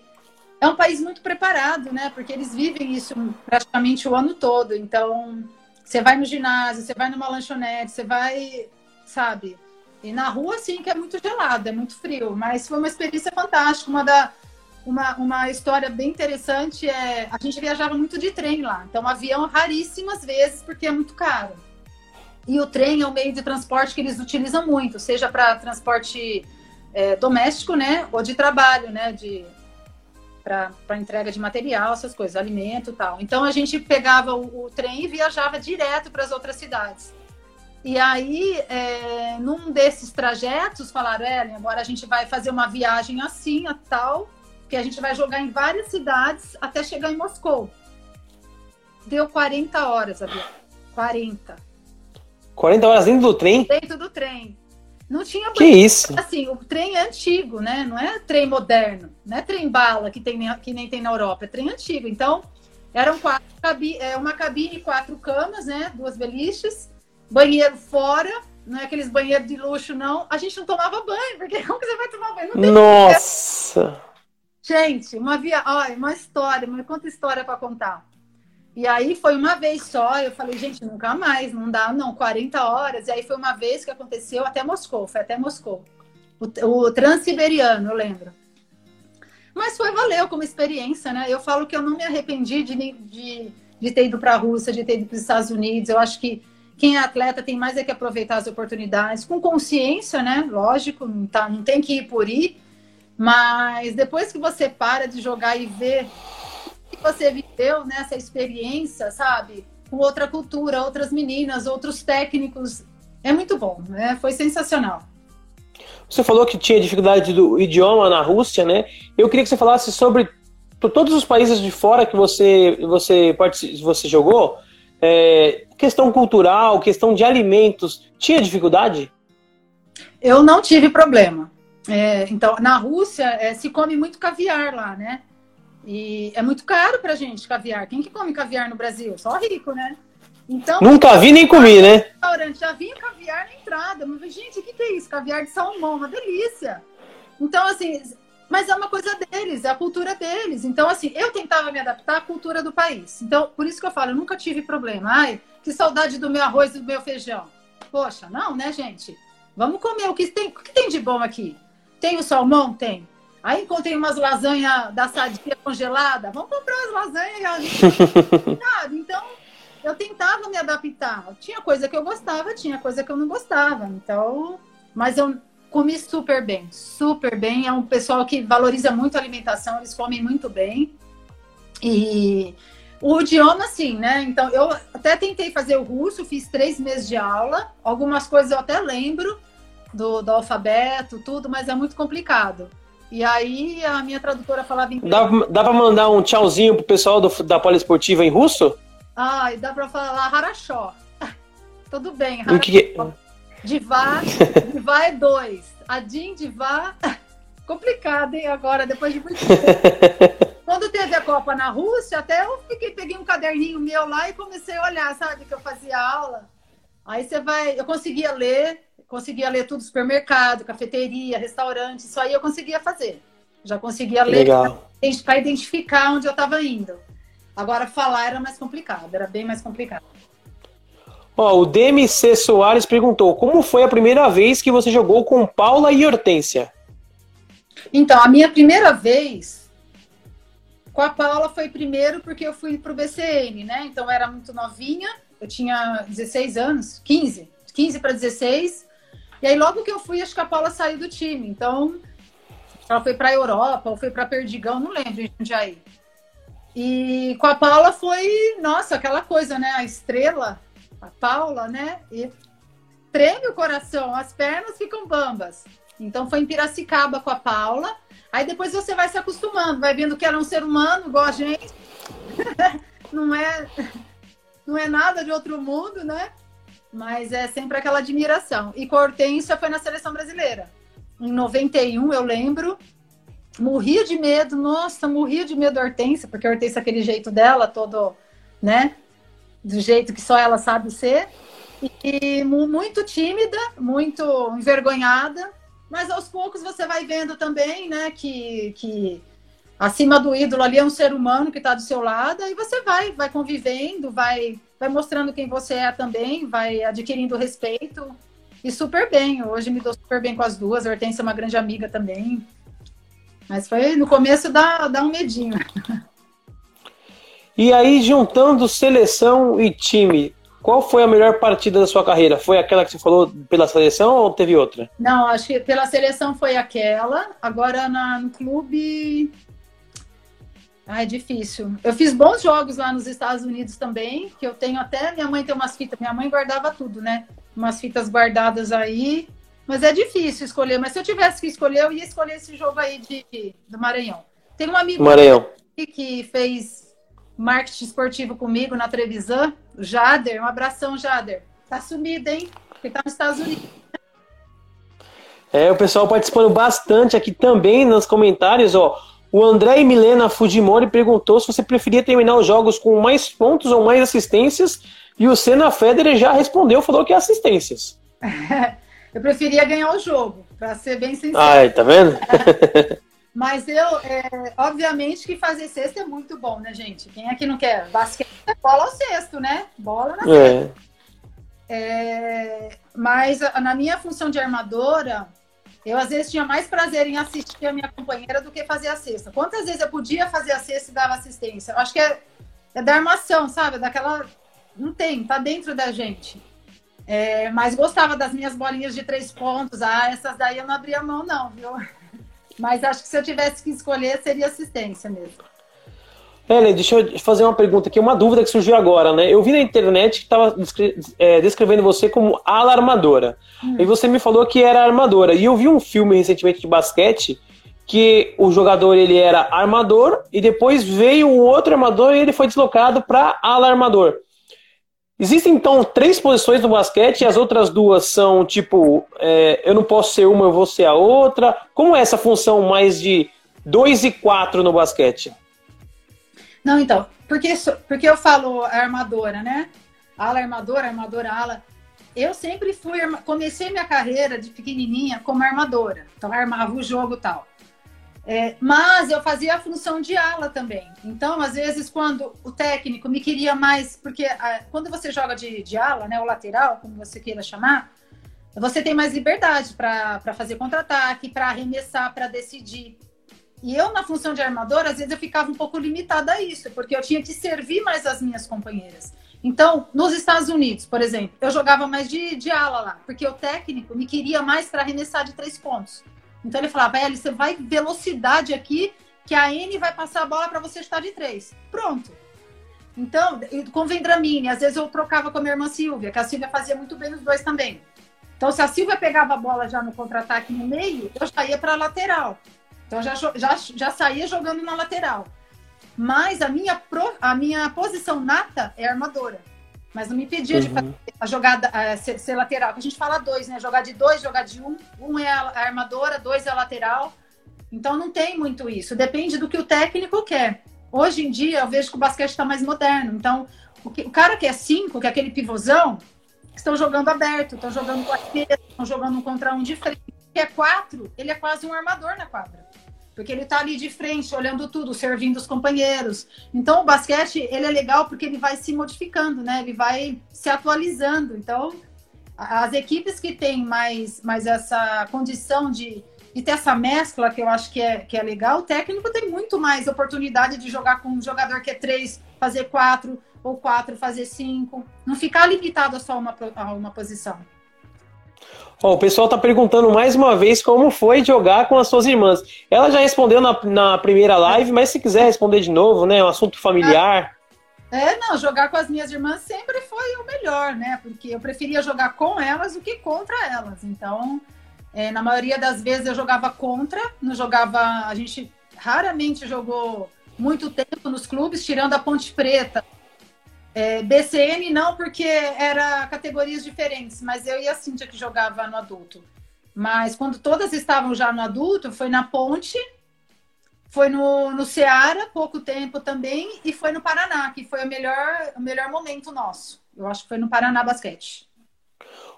é um país muito preparado, né? Porque eles vivem isso praticamente o ano todo. Então, você vai no ginásio, você vai numa lanchonete, você vai, sabe? E na rua, sim, que é muito gelado, é muito frio. Mas foi uma experiência fantástica. Uma da, uma, uma história bem interessante é a gente viajava muito de trem lá, então avião raríssimas vezes porque é muito caro. E o trem é o meio de transporte que eles utilizam muito, seja para transporte é, doméstico, né, ou de trabalho, né, de para entrega de material, essas coisas, alimento, tal. Então a gente pegava o, o trem e viajava direto para as outras cidades. E aí, é, num desses trajetos, falaram, Ellen, agora a gente vai fazer uma viagem assim, a tal, que a gente vai jogar em várias cidades até chegar em Moscou. Deu 40 horas a viagem. 40. 40 horas dentro do trem? Dentro do trem. Não tinha Que isso? Assim, o trem é antigo, né? Não é trem moderno. Não é trem bala que, tem, que nem tem na Europa. É trem antigo. Então, eram quatro, cabi, é, uma cabine, quatro camas, né? Duas beliches banheiro fora, não é aqueles banheiros de luxo, não. A gente não tomava banho, porque como que você vai tomar banho? Não tem Nossa! Banheiro. Gente, uma via, olha, uma história, uma conta história para contar. E aí foi uma vez só, eu falei, gente, nunca mais, não dá, não, 40 horas. E aí foi uma vez que aconteceu até Moscou, foi até Moscou. O, o transiberiano, eu lembro. Mas foi, valeu como experiência, né? Eu falo que eu não me arrependi de, de, de ter ido para a Rússia, de ter ido para os Estados Unidos. Eu acho que quem é atleta tem mais é que aproveitar as oportunidades, com consciência, né? Lógico, não, tá, não tem que ir por ir, mas depois que você para de jogar e que você viveu nessa experiência, sabe? Com outra cultura, outras meninas, outros técnicos, é muito bom, né? Foi sensacional. Você falou que tinha dificuldade do idioma na Rússia, né? Eu queria que você falasse sobre todos os países de fora que você você você jogou. É, questão cultural, questão de alimentos, tinha dificuldade? Eu não tive problema. É, então, na Rússia é, se come muito caviar lá, né? E é muito caro pra gente caviar. Quem que come caviar no Brasil? Só rico, né? Então, Nunca vi nem comi, né? Restaurante já vinha caviar na entrada. Mas, gente, o que, que é isso? Caviar de salmão, uma delícia. Então, assim, mas é uma coisa deles, é a cultura deles. Então, assim, eu tentava me adaptar à cultura do país. Então, por isso que eu falo, eu nunca tive problema. Ai, que saudade do meu arroz e do meu feijão. Poxa, não, né, gente? Vamos comer o que tem, o que tem de bom aqui. Tem o salmão? Tem. Aí encontrei umas lasanhas da sadia congelada. Vamos comprar as lasanhas. Sabe? Então, eu tentava me adaptar. Tinha coisa que eu gostava, tinha coisa que eu não gostava. Então, mas eu comi super bem, super bem. É um pessoal que valoriza muito a alimentação, eles comem muito bem. E o idioma, sim, né? Então, eu até tentei fazer o russo, fiz três meses de aula. Algumas coisas eu até lembro do, do alfabeto, tudo, mas é muito complicado. E aí a minha tradutora falava em Dá, dá pra mandar um tchauzinho pro pessoal do, da poliesportiva em russo? Ai, dá pra falar harachó. Tudo bem, harachó. Que... Divá, divá é dois. Adin, divá... Complicado, hein, agora, depois de muito tempo. Quando teve a Copa na Rússia, até eu fiquei, peguei um caderninho meu lá e comecei a olhar, sabe, que eu fazia aula. Aí você vai, eu conseguia ler, conseguia ler tudo, supermercado, cafeteria, restaurante, isso aí eu conseguia fazer. Já conseguia ler para identificar onde eu estava indo. Agora falar era mais complicado, era bem mais complicado. Ó, o DMC Soares perguntou: como foi a primeira vez que você jogou com Paula e Hortência? Então, a minha primeira vez com a Paula foi primeiro porque eu fui para o BCN, né? Então eu era muito novinha, eu tinha 16 anos, 15, 15 para 16. E aí logo que eu fui, acho que a Paula saiu do time. Então ela foi para a Europa, ou foi para Perdigão, não lembro de aí. E com a Paula foi, nossa, aquela coisa, né? A estrela, a Paula, né? E treme o coração, as pernas ficam bambas. Então foi em Piracicaba com a Paula. Aí depois você vai se acostumando, vai vendo que ela é um ser humano igual a gente. não é não é nada de outro mundo, né? Mas é sempre aquela admiração. E com a Hortência foi na seleção brasileira. Em 91, eu lembro, morria de medo, nossa, morria de medo da Hortência, porque a Hortência aquele jeito dela, todo, né? Do jeito que só ela sabe ser. E muito tímida, muito envergonhada, mas aos poucos você vai vendo também, né, que, que acima do ídolo ali é um ser humano que está do seu lado, e você vai, vai convivendo, vai, vai mostrando quem você é também, vai adquirindo respeito. E super bem. Hoje me dou super bem com as duas. A Hortência é uma grande amiga também. Mas foi no começo dá, dá um medinho. E aí, juntando seleção e time, qual foi a melhor partida da sua carreira? Foi aquela que você falou pela seleção ou teve outra? Não, acho que pela seleção foi aquela. Agora na, no clube. Ah, é difícil. Eu fiz bons jogos lá nos Estados Unidos também, que eu tenho até. Minha mãe tem umas fitas. Minha mãe guardava tudo, né? Umas fitas guardadas aí. Mas é difícil escolher. Mas se eu tivesse que escolher, eu ia escolher esse jogo aí de, do Maranhão. Tem um amigo Maranhão. que fez marketing esportivo comigo na Trevisan, Jader. Um abração, Jader. Tá sumido, hein? Porque tá nos Estados Unidos. É, o pessoal participando bastante aqui também nos comentários, ó. O André Milena Fujimori perguntou se você preferia terminar os jogos com mais pontos ou mais assistências. E o Senna Federer já respondeu, falou que é assistências. eu preferia ganhar o jogo, para ser bem sincero. Ai, tá vendo? Mas eu, é, obviamente que fazer cesta é muito bom, né, gente? Quem é que não quer? Basquete é bola ao cesto, né? Bola na cesta. É. É, mas na minha função de armadora, eu às vezes tinha mais prazer em assistir a minha companheira do que fazer a cesta. Quantas vezes eu podia fazer a cesta e dava assistência? Eu acho que é, é da armação, sabe? Daquela. Não tem, tá dentro da gente. É, mas gostava das minhas bolinhas de três pontos. Ah, essas daí eu não abria mão, não, viu? Mas acho que se eu tivesse que escolher, seria assistência mesmo. Ellen, deixa eu fazer uma pergunta aqui, uma dúvida que surgiu agora, né? Eu vi na internet que estava é, descrevendo você como ala armadora. Hum. E você me falou que era armadora. E eu vi um filme recentemente de basquete que o jogador ele era armador e depois veio um outro armador e ele foi deslocado para ala armador. Existem então três posições no basquete e as outras duas são tipo, é, eu não posso ser uma, eu vou ser a outra. Como é essa função mais de dois e quatro no basquete? Não, então, porque, porque eu falo armadora, né? Ala armadora, armadora ala. Eu sempre fui, comecei minha carreira de pequenininha como armadora. Então, armava o jogo e tal. É, mas eu fazia a função de ala também. Então, às vezes, quando o técnico me queria mais, porque a, quando você joga de, de ala, né, o lateral, como você queira chamar, você tem mais liberdade para fazer contra-ataque, para arremessar, para decidir. E eu, na função de armadora, às vezes eu ficava um pouco limitada a isso, porque eu tinha que servir mais as minhas companheiras. Então, nos Estados Unidos, por exemplo, eu jogava mais de, de ala lá, porque o técnico me queria mais para arremessar de três pontos. Então ele falava, Eli, você vai velocidade aqui, que a N vai passar a bola para você estar de três. Pronto. Então, com Vendramini, às vezes eu trocava com a minha irmã Silvia, que a Silvia fazia muito bem os dois também. Então, se a Silvia pegava a bola já no contra-ataque no meio, eu ia para a lateral. Então, já, já, já saía jogando na lateral. Mas a minha, pro, a minha posição nata é armadora. Mas não me impedia uhum. de fazer a jogada, a ser, ser, lateral. A gente fala dois, né? Jogar de dois, jogar de um. Um é a armadora, dois é a lateral. Então não tem muito isso. Depende do que o técnico quer. Hoje em dia eu vejo que o basquete está mais moderno. Então o, que, o, cara que é cinco, que é aquele pivôzão, estão jogando aberto, estão jogando com estão jogando um contra um de frente. Que é quatro, ele é quase um armador na quadra porque ele está ali de frente, olhando tudo, servindo os companheiros. Então, o basquete, ele é legal porque ele vai se modificando, né? Ele vai se atualizando. Então, as equipes que têm mais, mais essa condição de, de ter essa mescla, que eu acho que é, que é legal, o técnico tem muito mais oportunidade de jogar com um jogador que é três, fazer quatro, ou quatro, fazer cinco. Não ficar limitado a só uma, a uma posição. Ó, o pessoal tá perguntando mais uma vez como foi jogar com as suas irmãs. Ela já respondeu na, na primeira live, mas se quiser responder de novo, né? Um assunto familiar. É, não, jogar com as minhas irmãs sempre foi o melhor, né? Porque eu preferia jogar com elas do que contra elas. Então, é, na maioria das vezes eu jogava contra, não jogava. A gente raramente jogou muito tempo nos clubes, tirando a Ponte Preta, é, BCN não, porque era categorias diferentes, mas eu e a Cíntia que jogava no adulto. Mas quando todas estavam já no adulto, foi na Ponte, foi no, no Ceará, pouco tempo também, e foi no Paraná, que foi o melhor, o melhor momento nosso. Eu acho que foi no Paraná Basquete.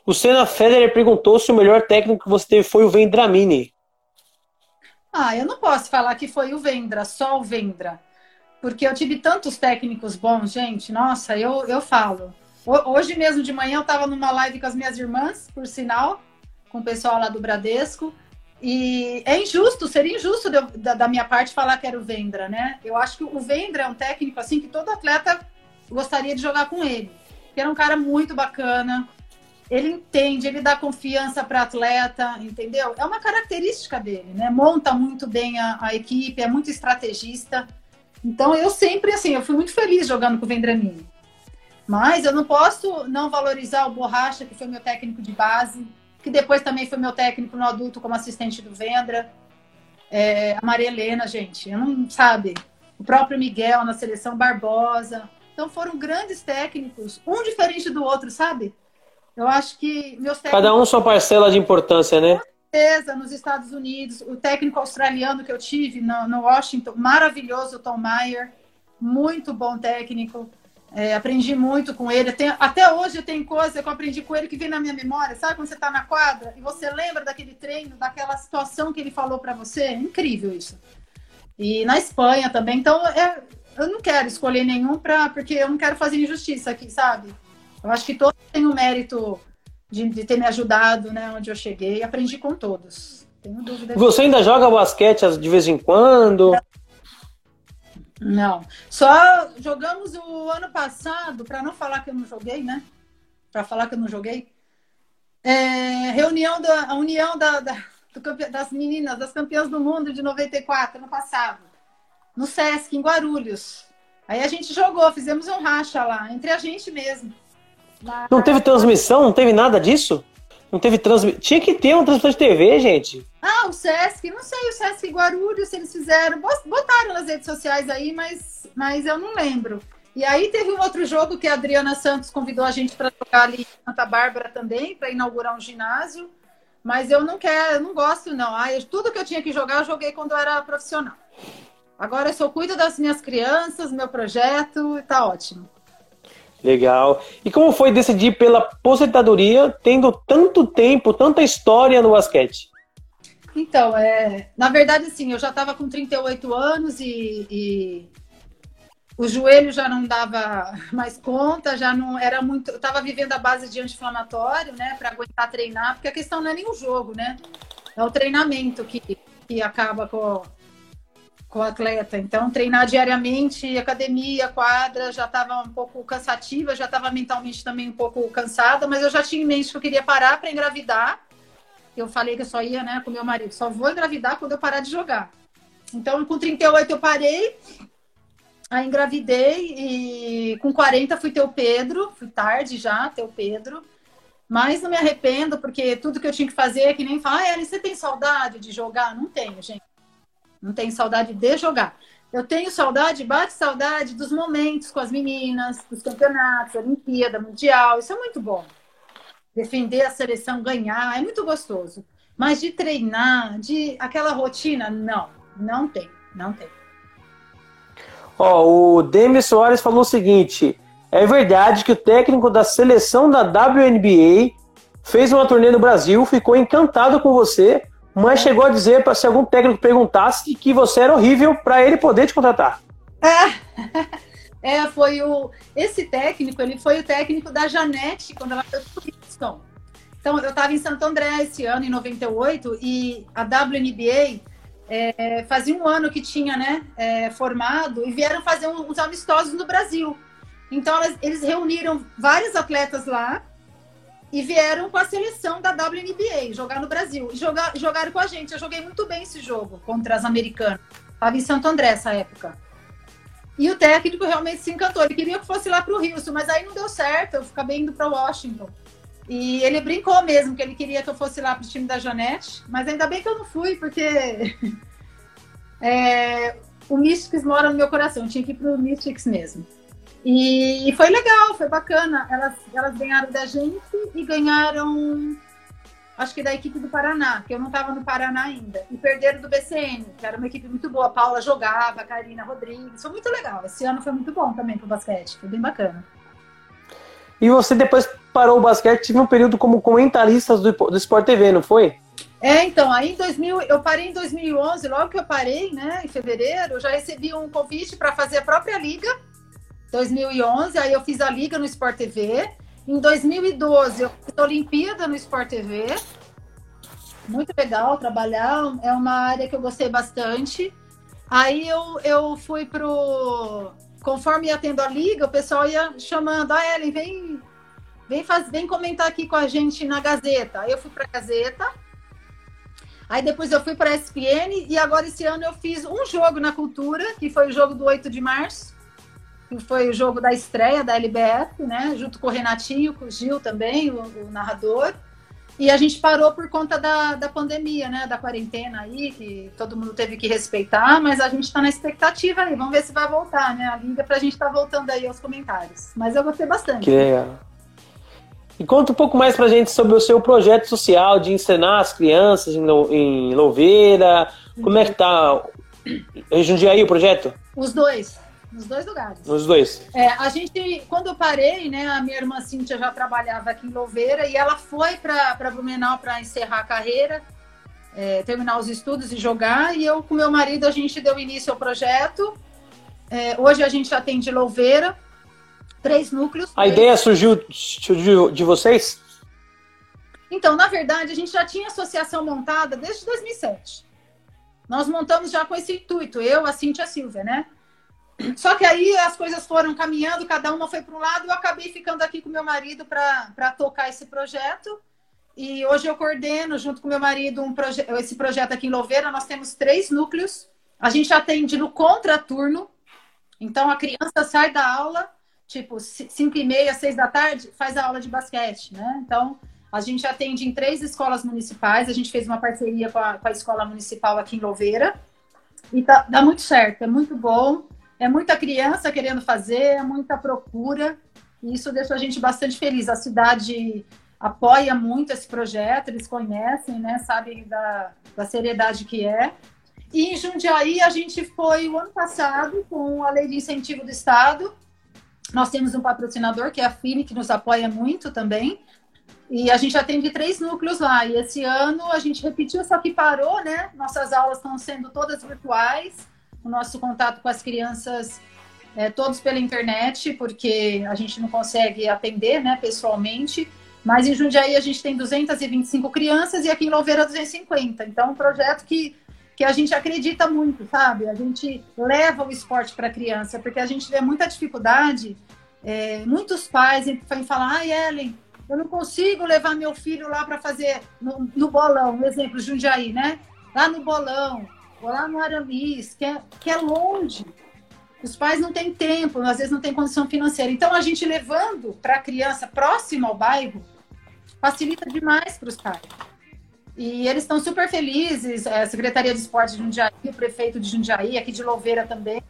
O Senna Federer perguntou se o melhor técnico que você teve foi o Vendramini. Ah, eu não posso falar que foi o Vendra, só o Vendra porque eu tive tantos técnicos bons, gente. Nossa, eu, eu falo. Hoje mesmo de manhã eu estava numa live com as minhas irmãs, por sinal, com o pessoal lá do Bradesco. E é injusto, seria injusto de, da, da, minha parte falar que era o Vendra, né? Eu acho que o Vendra é um técnico assim que todo atleta gostaria de jogar com ele. Que era um cara muito bacana. Ele entende, ele dá confiança para atleta, entendeu? É uma característica dele, né? Monta muito bem a, a, equipe, é muito estrategista. Então eu sempre assim, eu fui muito feliz jogando com o Vendramini. Mas eu não posso não valorizar o Borracha, que foi meu técnico de base que depois também foi meu técnico no adulto como assistente do Vendra. É, a Maria Helena, gente, eu não sabe. O próprio Miguel na seleção Barbosa. Então foram grandes técnicos, um diferente do outro, sabe? Eu acho que meus técnicos. Cada um sua parcela de importância, né? Certeza, nos Estados Unidos. O técnico australiano que eu tive no, no Washington, maravilhoso, Tom Meyer. Muito bom técnico. É, aprendi muito com ele. Até hoje tem coisa que eu aprendi com ele que vem na minha memória. Sabe quando você está na quadra e você lembra daquele treino, daquela situação que ele falou para você? Incrível isso. E na Espanha também. Então, é, eu não quero escolher nenhum pra, porque eu não quero fazer injustiça aqui, sabe? Eu acho que todos têm o mérito de, de ter me ajudado, né, onde eu cheguei. Aprendi com todos. Tenho dúvida. Você ainda joga basquete de vez em quando? Não. Só jogamos o ano passado, para não falar que eu não joguei, né? Para falar que eu não joguei. É, reunião da a união da, da do, das meninas, das campeãs do mundo de 94, ano passado, no Sesc, em Guarulhos. Aí a gente jogou, fizemos um racha lá, entre a gente mesmo. Não teve transmissão? Não teve nada disso? Não teve transmissão? Tinha que ter uma transmissão de TV, gente. Ah, o Sesc, não sei, o Sesc Guarulhos, eles fizeram, botaram nas redes sociais aí, mas, mas eu não lembro. E aí teve um outro jogo que a Adriana Santos convidou a gente para jogar ali em Santa Bárbara também, para inaugurar um ginásio. Mas eu não quero, eu não gosto, não. Ah, eu, tudo que eu tinha que jogar, eu joguei quando eu era profissional. Agora eu só cuido das minhas crianças, meu projeto, e tá ótimo. Legal. E como foi decidir pela aposentadoria, tendo tanto tempo, tanta história no basquete? Então, é, na verdade, assim, eu já estava com 38 anos e, e, o joelho já não dava mais conta, já não era muito. Eu estava vivendo a base de anti-inflamatório, né, para aguentar treinar, porque a questão não é nem o jogo, né? É o treinamento que, que acaba com, com o atleta. Então, treinar diariamente, academia, quadra, já estava um pouco cansativa, já estava mentalmente também um pouco cansada, mas eu já tinha em mente que eu queria parar para engravidar eu falei que eu só ia, né, com meu marido, só vou engravidar quando eu parar de jogar. Então, com 38 eu parei, aí engravidei e com 40 fui ter o Pedro, fui tarde já ter o Pedro. Mas não me arrependo, porque tudo que eu tinha que fazer é que nem falar, ah, você tem saudade de jogar? Não tenho, gente. Não tenho saudade de jogar. Eu tenho saudade, bate saudade dos momentos com as meninas, dos campeonatos, Olimpíada, Mundial. Isso é muito bom defender a seleção, ganhar, é muito gostoso. Mas de treinar, de aquela rotina, não, não tem, não tem. Ó, o Demis Soares falou o seguinte: é verdade que o técnico da seleção da WNBA fez uma turnê no Brasil, ficou encantado com você, mas chegou a dizer para se algum técnico perguntasse que você era horrível para ele poder te contratar. É. Foi o. Esse técnico, ele foi o técnico da Janete quando ela foi pro Houston. Então, eu estava em Santo André esse ano, em 98, e a WNBA é, fazia um ano que tinha né, é, formado e vieram fazer uns amistosos no Brasil. Então, elas, eles reuniram vários atletas lá e vieram com a seleção da WNBA jogar no Brasil. E jogar, jogaram com a gente. Eu joguei muito bem esse jogo contra as americanas. Estava em Santo André essa época. E o técnico realmente se encantou. Ele queria que fosse lá para o Houston, mas aí não deu certo. Eu acabei indo para Washington. E ele brincou mesmo que ele queria que eu fosse lá para o time da Janete, mas ainda bem que eu não fui, porque é, o Mystics mora no meu coração. Eu tinha que ir para o Mystics mesmo. E foi legal, foi bacana. Elas, elas ganharam da gente e ganharam acho que da equipe do Paraná, que eu não estava no Paraná ainda. E perderam do BCN, que era uma equipe muito boa. A Paula jogava, a Karina Rodrigues. Foi muito legal. Esse ano foi muito bom também pro basquete. Foi bem bacana. E você depois parou o basquete, tive um período como comentarista do, do Sport TV, não foi? É, então, aí em 2000, eu parei em 2011, logo que eu parei, né, em fevereiro, eu já recebi um convite para fazer a própria liga, 2011, aí eu fiz a liga no Sport TV, em 2012, eu fiz a Olimpíada no Sport TV. muito legal trabalhar, é uma área que eu gostei bastante. Aí eu, eu fui pro. Conforme ia tendo a liga, o pessoal ia chamando, ah, Ellen, vem, vem, faz, vem comentar aqui com a gente na Gazeta. Aí eu fui para a Gazeta. Aí depois eu fui para a ESPN e agora esse ano eu fiz um jogo na Cultura, que foi o jogo do 8 de março, que foi o jogo da estreia da LBF, né? Junto com o Renatinho, com o Gil também, o, o narrador. E a gente parou por conta da, da pandemia, né? Da quarentena aí, que todo mundo teve que respeitar, mas a gente está na expectativa aí. Vamos ver se vai voltar, né? A liga para a gente estar tá voltando aí aos comentários. Mas eu gostei bastante. Que legal. E conta um pouco mais pra gente sobre o seu projeto social de ensinar as crianças em, em Louveira. Como é que tá? Jundiaí o projeto? Os dois. Nos dois lugares. Nos dois. É, a gente, quando eu parei, né, a minha irmã Cíntia já trabalhava aqui em Louveira e ela foi para Blumenau para encerrar a carreira, é, terminar os estudos e jogar. E eu, com meu marido, a gente deu início ao projeto. É, hoje a gente atende Louveira, três núcleos. A ideia surgiu, surgiu de vocês? Então, na verdade, a gente já tinha associação montada desde 2007. Nós montamos já com esse intuito, eu, a Cíntia Silvia, né? Só que aí as coisas foram caminhando, cada uma foi para um lado, eu acabei ficando aqui com meu marido para tocar esse projeto. E hoje eu coordeno, junto com meu marido, um proje esse projeto aqui em Louveira. Nós temos três núcleos. A gente atende no contraturno. Então a criança sai da aula, tipo, 5 e meia, 6 da tarde, faz a aula de basquete, né? Então a gente atende em três escolas municipais. A gente fez uma parceria com a, com a escola municipal aqui em Louveira. E tá, dá muito certo, é muito bom. É muita criança querendo fazer, é muita procura, e isso deixa a gente bastante feliz. A cidade apoia muito esse projeto, eles conhecem, né, sabem da, da seriedade que é. E em Jundiaí, a gente foi o ano passado com a lei de incentivo do Estado. Nós temos um patrocinador, que é a FINE, que nos apoia muito também. E a gente atende três núcleos lá. E esse ano a gente repetiu, só que parou, né? Nossas aulas estão sendo todas virtuais o nosso contato com as crianças é, todos pela internet, porque a gente não consegue atender né, pessoalmente. Mas em Jundiaí a gente tem 225 crianças e aqui em Louveira 250. Então, um projeto que, que a gente acredita muito, sabe? A gente leva o esporte para a criança, porque a gente vê muita dificuldade. É, muitos pais vêm falar, ai, Ellen, eu não consigo levar meu filho lá para fazer no, no bolão, um exemplo, Jundiaí, né? Lá no bolão, ou lá no Aramis, que é, que é longe. Os pais não têm tempo, às vezes não têm condição financeira. Então, a gente levando para a criança próxima ao bairro facilita demais para os pais. E eles estão super felizes, a Secretaria de Esporte de Jundiaí, o prefeito de Jundiaí, aqui de Louveira também,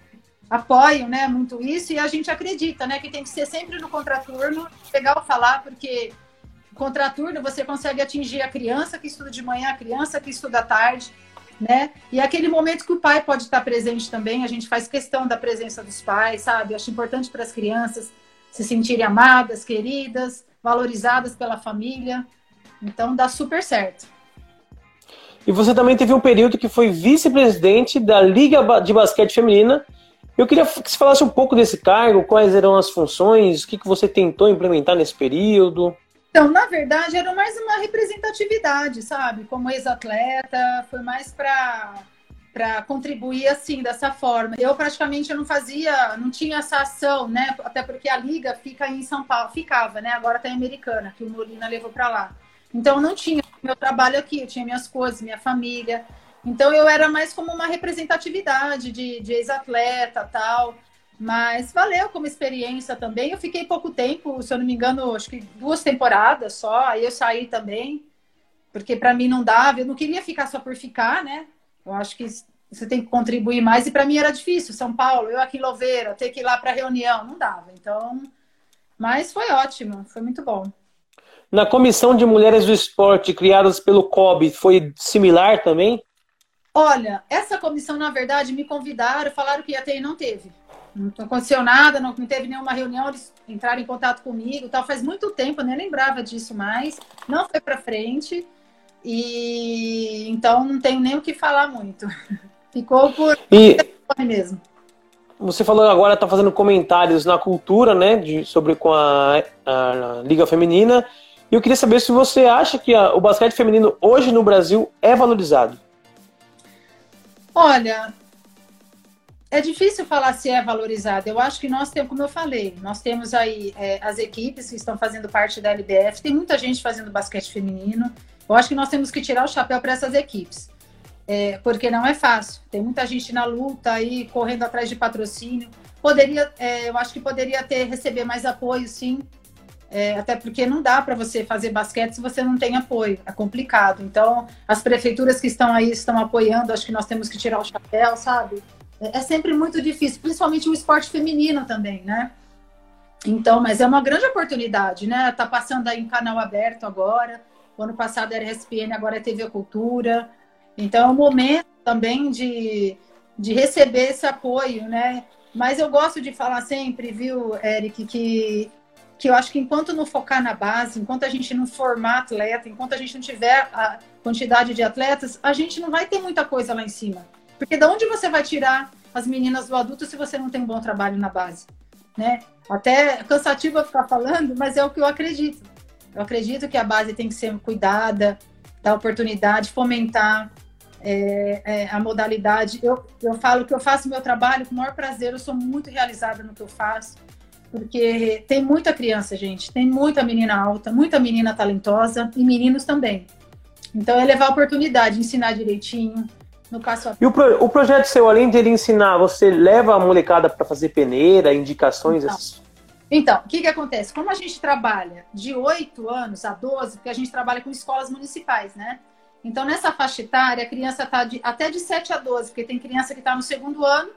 apoiam né, muito isso e a gente acredita né, que tem que ser sempre no contraturno. Legal falar, porque contraturno você consegue atingir a criança que estuda de manhã, a criança que estuda à tarde né? E é aquele momento que o pai pode estar presente também, a gente faz questão da presença dos pais, sabe? Acho importante para as crianças se sentirem amadas, queridas, valorizadas pela família. Então dá super certo. E você também teve um período que foi vice-presidente da Liga de Basquete Feminina. Eu queria que você falasse um pouco desse cargo, quais eram as funções, o que você tentou implementar nesse período. Então, na verdade, era mais uma representatividade, sabe? Como ex-atleta, foi mais para para contribuir assim dessa forma. Eu praticamente eu não fazia, não tinha essa ação, né? Até porque a liga fica em São Paulo, ficava, né? Agora tá em Americana, que o Molina levou para lá. Então não tinha meu trabalho aqui, eu tinha minhas coisas, minha família. Então eu era mais como uma representatividade de, de ex-atleta, tal. Mas valeu como experiência também. Eu fiquei pouco tempo, se eu não me engano, acho que duas temporadas só. Aí eu saí também, porque para mim não dava. Eu não queria ficar só por ficar, né? Eu acho que você tem que contribuir mais. E para mim era difícil. São Paulo, eu aqui em Louveira, ter que ir lá para reunião, não dava. Então, mas foi ótimo, foi muito bom. Na comissão de mulheres do esporte criadas pelo COB, foi similar também? Olha, essa comissão, na verdade, me convidaram, falaram que ia ter e não teve. Não aconteceu nada, não, não teve nenhuma reunião, eles entraram em contato comigo, tal. Faz muito tempo, eu nem lembrava disso mais. Não foi para frente. E então não tenho nem o que falar muito. Ficou por e mesmo. Você falou agora está fazendo comentários na cultura, né, de, sobre com a, a, Liga Feminina. E eu queria saber se você acha que a, o basquete feminino hoje no Brasil é valorizado. Olha, é difícil falar se é valorizado. Eu acho que nós temos, como eu falei, nós temos aí é, as equipes que estão fazendo parte da LBF, tem muita gente fazendo basquete feminino. Eu acho que nós temos que tirar o chapéu para essas equipes, é, porque não é fácil. Tem muita gente na luta aí, correndo atrás de patrocínio. Poderia, é, eu acho que poderia ter receber mais apoio, sim. É, até porque não dá para você fazer basquete se você não tem apoio, é complicado. Então, as prefeituras que estão aí estão apoiando, acho que nós temos que tirar o chapéu, sabe? É sempre muito difícil, principalmente o esporte feminino também, né? Então, mas é uma grande oportunidade, né? Tá passando aí em canal aberto agora. O ano passado era ESPN, agora é TV Cultura. Então, é um momento também de, de receber esse apoio, né? Mas eu gosto de falar sempre, viu, Eric, que, que eu acho que enquanto não focar na base, enquanto a gente não formar atleta, enquanto a gente não tiver a quantidade de atletas, a gente não vai ter muita coisa lá em cima. Porque de onde você vai tirar as meninas do adulto se você não tem um bom trabalho na base? Né? Até cansativo eu ficar falando, mas é o que eu acredito. Eu acredito que a base tem que ser cuidada, dar oportunidade, fomentar é, é, a modalidade. Eu, eu falo que eu faço meu trabalho com o maior prazer, eu sou muito realizada no que eu faço, porque tem muita criança, gente, tem muita menina alta, muita menina talentosa e meninos também. Então é levar a oportunidade, ensinar direitinho, no caso. E o, pro, o projeto seu, além de ele ensinar, você leva a molecada para fazer peneira, indicações? Então, então, o que, que acontece? Como a gente trabalha de 8 anos a 12, porque a gente trabalha com escolas municipais, né? Então, nessa faixa etária, a criança está até de 7 a 12, porque tem criança que está no segundo ano,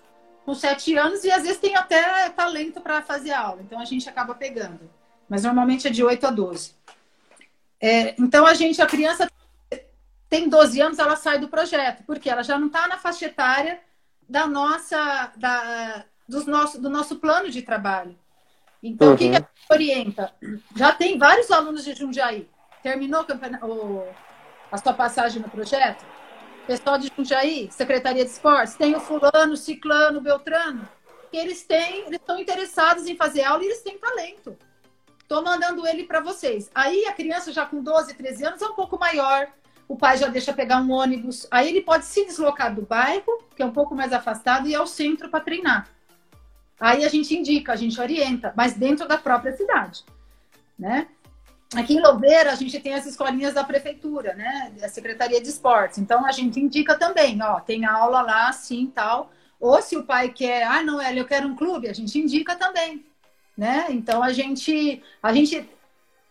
com 7 anos, e às vezes tem até talento para fazer aula. Então, a gente acaba pegando. Mas normalmente é de 8 a 12. É, então, a gente, a criança tem 12 anos, ela sai do projeto, porque ela já não está na faixa etária da nossa, da, dos nosso, do nosso plano de trabalho. Então, uhum. o que, que a gente orienta? Já tem vários alunos de Jundiaí. Terminou o, a sua passagem no projeto? Pessoal de Jundiaí, Secretaria de Esportes, tem o fulano, ciclano, beltrano, que eles têm, eles estão interessados em fazer aula e eles têm talento. Estou mandando ele para vocês. Aí a criança já com 12, 13 anos é um pouco maior, o pai já deixa pegar um ônibus. Aí ele pode se deslocar do bairro, que é um pouco mais afastado, e ao centro para treinar. Aí a gente indica, a gente orienta, mas dentro da própria cidade, né? Aqui em Louveira, a gente tem as escolinhas da prefeitura, né? A Secretaria de Esportes. Então, a gente indica também, ó, tem aula lá, assim, tal. Ou se o pai quer, ah, não, eu quero um clube, a gente indica também, né? Então, a gente, a gente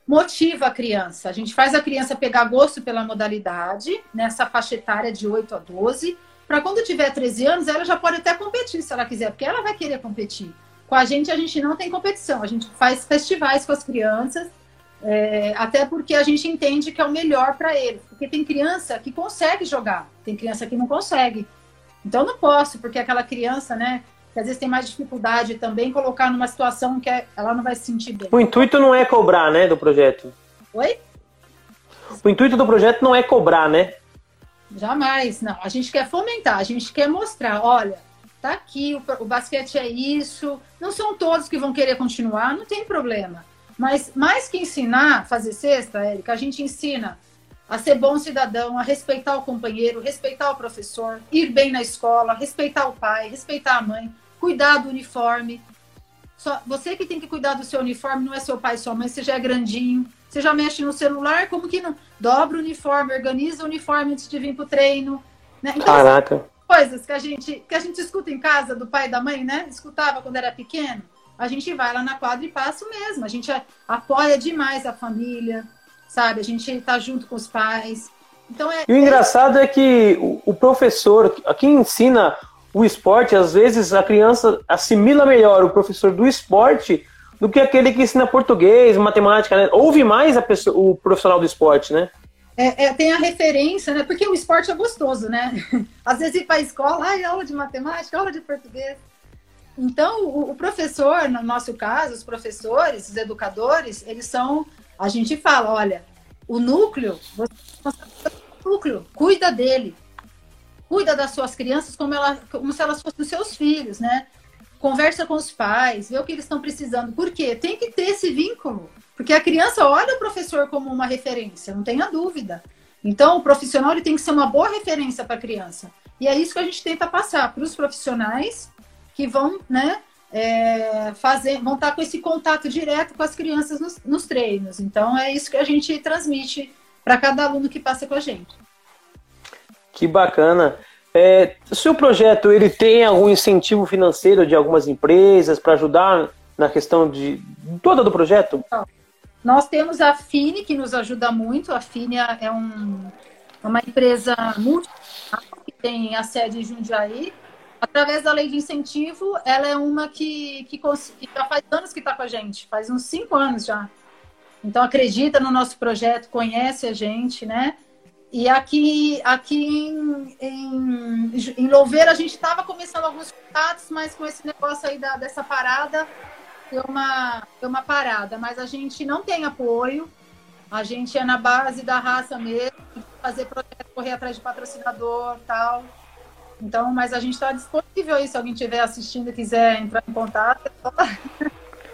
motiva a criança. A gente faz a criança pegar gosto pela modalidade, nessa faixa etária de 8 a 12, para quando tiver 13 anos, ela já pode até competir se ela quiser, porque ela vai querer competir. Com a gente, a gente não tem competição, a gente faz festivais com as crianças, é, até porque a gente entende que é o melhor para eles. Porque tem criança que consegue jogar, tem criança que não consegue. Então, não posso, porque aquela criança, né, que às vezes tem mais dificuldade também, colocar numa situação que é, ela não vai se sentir bem. O intuito não é cobrar, né, do projeto. Oi? O intuito do projeto não é cobrar, né? Jamais, não. A gente quer fomentar, a gente quer mostrar, olha, tá aqui, o, o basquete é isso. Não são todos que vão querer continuar, não tem problema. Mas mais que ensinar fazer cesta, Érica, a gente ensina a ser bom cidadão, a respeitar o companheiro, respeitar o professor, ir bem na escola, respeitar o pai, respeitar a mãe, cuidar do uniforme. Só, você que tem que cuidar do seu uniforme, não é seu pai e sua mãe, você já é grandinho, você já mexe no celular, como que não? Dobra o uniforme, organiza o uniforme antes de vir pro treino. Né? Então, Caraca. Coisas que a, gente, que a gente escuta em casa do pai e da mãe, né? Escutava quando era pequeno. A gente vai lá na quadra e passa o mesmo. A gente apoia demais a família, sabe? A gente tá junto com os pais. Então é. E o engraçado é que o, o professor, quem ensina o esporte, às vezes a criança assimila melhor o professor do esporte do que aquele que ensina português, matemática, né? Ouve mais pessoa, o profissional do esporte, né? É, é, tem a referência, né? Porque o esporte é gostoso, né? Às vezes ir para a escola, ai, aula de matemática, aula de português. Então, o, o, professor, no nosso caso, os professores, os educadores, eles são. A gente fala, olha, o núcleo, você, o núcleo, cuida dele, cuida das suas crianças como, ela, como se elas fossem seus filhos, né? conversa com os pais, vê o que eles estão precisando. Por quê? Tem que ter esse vínculo. Porque a criança olha o professor como uma referência, não tenha dúvida. Então, o profissional ele tem que ser uma boa referência para a criança. E é isso que a gente tenta passar para os profissionais que vão, né, é, fazer, vão estar com esse contato direto com as crianças nos, nos treinos. Então, é isso que a gente transmite para cada aluno que passa com a gente. Que bacana. É, o seu projeto ele tem algum incentivo financeiro de algumas empresas para ajudar na questão de toda do projeto? Nós temos a Fini que nos ajuda muito. A Fini é um, é uma empresa multinacional que tem a sede em Jundiaí. Através da lei de incentivo, ela é uma que, que, que já faz anos que está com a gente, faz uns cinco anos já. Então acredita no nosso projeto, conhece a gente, né? E aqui, aqui em, em, em Louveira a gente estava começando alguns contatos, mas com esse negócio aí da, dessa parada, deu uma, deu uma parada. Mas a gente não tem apoio, a gente é na base da raça mesmo, fazer projeto, correr atrás de patrocinador tal. Então, mas a gente está disponível aí, se alguém estiver assistindo e quiser entrar em contato. É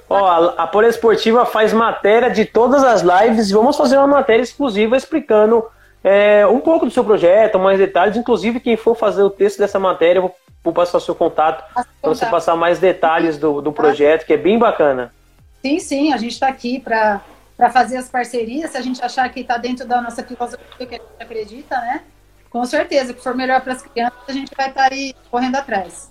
Ó, a, a Poliesportiva faz matéria de todas as lives vamos fazer uma matéria exclusiva explicando é, um pouco do seu projeto, mais detalhes. Inclusive, quem for fazer o texto dessa matéria, eu vou, vou passar o seu contato para você passar mais detalhes do, do projeto, que é bem bacana. Sim, sim, a gente está aqui para fazer as parcerias. Se a gente achar que está dentro da nossa filosofia que a gente acredita, né? Com certeza, que for melhor para as crianças, a gente vai estar tá aí correndo atrás.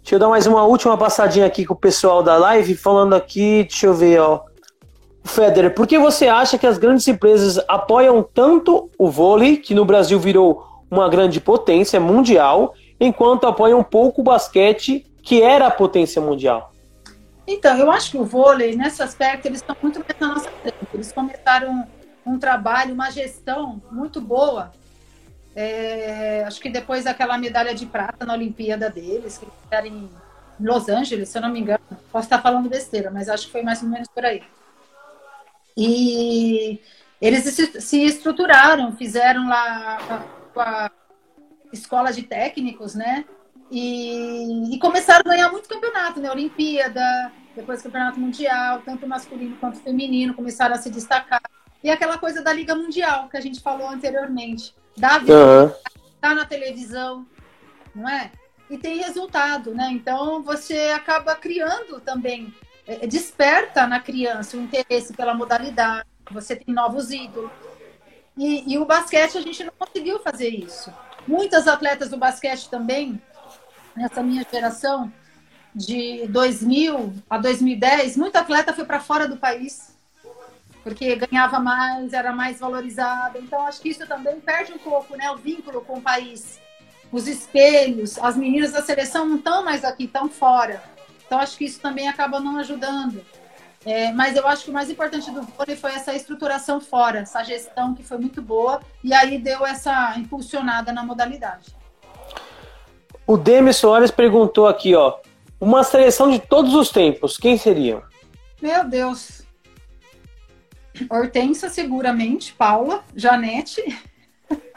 Deixa eu dar mais uma última passadinha aqui com o pessoal da live, falando aqui, deixa eu ver, ó. Federer, por que você acha que as grandes empresas apoiam tanto o vôlei, que no Brasil virou uma grande potência mundial, enquanto apoiam pouco o basquete, que era a potência mundial? Então, eu acho que o vôlei, nesse aspecto, eles estão muito mais na nossa frente. Eles começaram um trabalho, uma gestão muito boa. É, acho que depois daquela medalha de prata na Olimpíada deles, que eles em Los Angeles, se eu não me engano. Posso estar falando besteira, mas acho que foi mais ou menos por aí. E eles se estruturaram, fizeram lá a, a escola de técnicos, né? E, e, começaram a ganhar muito campeonato, né? Olimpíada, depois campeonato mundial, tanto masculino quanto feminino, começaram a se destacar. E aquela coisa da Liga Mundial que a gente falou anteriormente. Dá vida, uhum. tá na televisão, não é? E tem resultado, né? Então você acaba criando também desperta na criança o interesse pela modalidade, você tem novos ídolos. E, e, o basquete a gente não conseguiu fazer isso. Muitas atletas do basquete também, nessa minha geração, de 2000 a 2010, muita atleta foi para fora do país, porque ganhava mais, era mais valorizada. Então, acho que isso também perde um pouco né, o vínculo com o país. Os espelhos, as meninas da seleção não estão mais aqui, estão fora. Então, acho que isso também acaba não ajudando. É, mas eu acho que o mais importante do vôlei foi essa estruturação fora, essa gestão que foi muito boa e aí deu essa impulsionada na modalidade. O Demi Soares perguntou aqui, ó, uma seleção de todos os tempos, quem seriam? Meu Deus. Hortência, seguramente, Paula, Janete.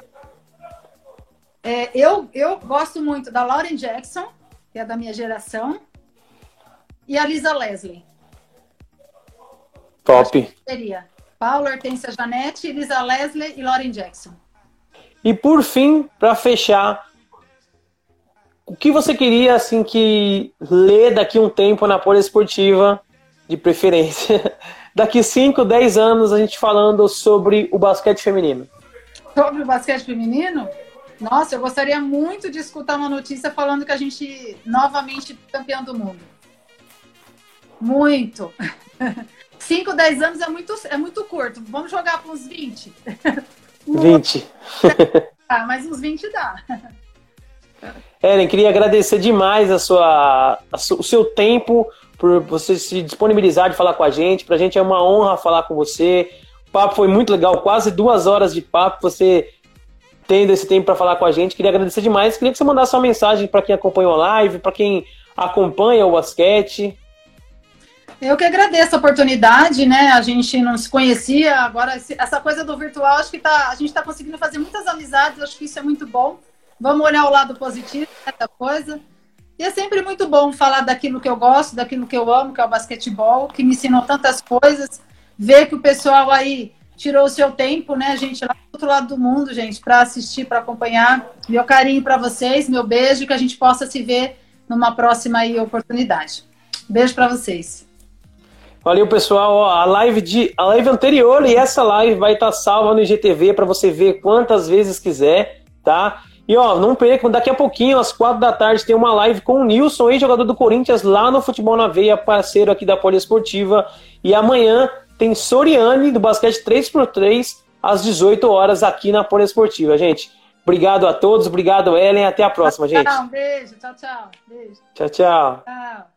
É, eu, eu gosto muito da Lauren Jackson, que é da minha geração e a Lisa Leslie. Top. Seria Paula, Hortência Janete, Lisa Leslie e Lauren Jackson. E por fim, para fechar, o que você queria assim que ler daqui um tempo na Folha Esportiva, de preferência? Daqui 5, 10 anos a gente falando sobre o basquete feminino. Sobre o basquete feminino? Nossa, eu gostaria muito de escutar uma notícia falando que a gente novamente campeão do mundo. Muito. 5, 10 anos é muito, é muito curto. Vamos jogar para uns 20? 20. ah, mas uns 20 dá. Ellen, queria agradecer demais a sua, a su, o seu tempo, por você se disponibilizar de falar com a gente. Para a gente é uma honra falar com você. O papo foi muito legal, quase duas horas de papo. Você tendo esse tempo para falar com a gente. Queria agradecer demais. Queria que você mandasse uma mensagem para quem acompanhou a live, para quem acompanha o basquete. Eu que agradeço a oportunidade, né? A gente não se conhecia, agora essa coisa do virtual, acho que tá, a gente está conseguindo fazer muitas amizades, acho que isso é muito bom. Vamos olhar o lado positivo dessa coisa. E é sempre muito bom falar daquilo que eu gosto, daquilo que eu amo, que é o basquetebol, que me ensinou tantas coisas. Ver que o pessoal aí tirou o seu tempo, né, gente, lá do outro lado do mundo, gente, para assistir, para acompanhar. Meu carinho para vocês, meu beijo, que a gente possa se ver numa próxima aí, oportunidade. Beijo para vocês. Valeu, pessoal. A live de a live anterior e essa live vai estar salva no IGTV para você ver quantas vezes quiser, tá? E ó, não percam, daqui a pouquinho, às quatro da tarde, tem uma live com o Nilson, ex-jogador do Corinthians, lá no Futebol na Veia, parceiro aqui da Poliesportiva. E amanhã tem Soriane, do basquete 3x3, às 18 horas, aqui na Poliesportiva, gente. Obrigado a todos, obrigado, Ellen. Até a próxima, tchau, gente. Tchau, beijo, tchau, tchau. Beijo. Tchau, tchau. Tchau.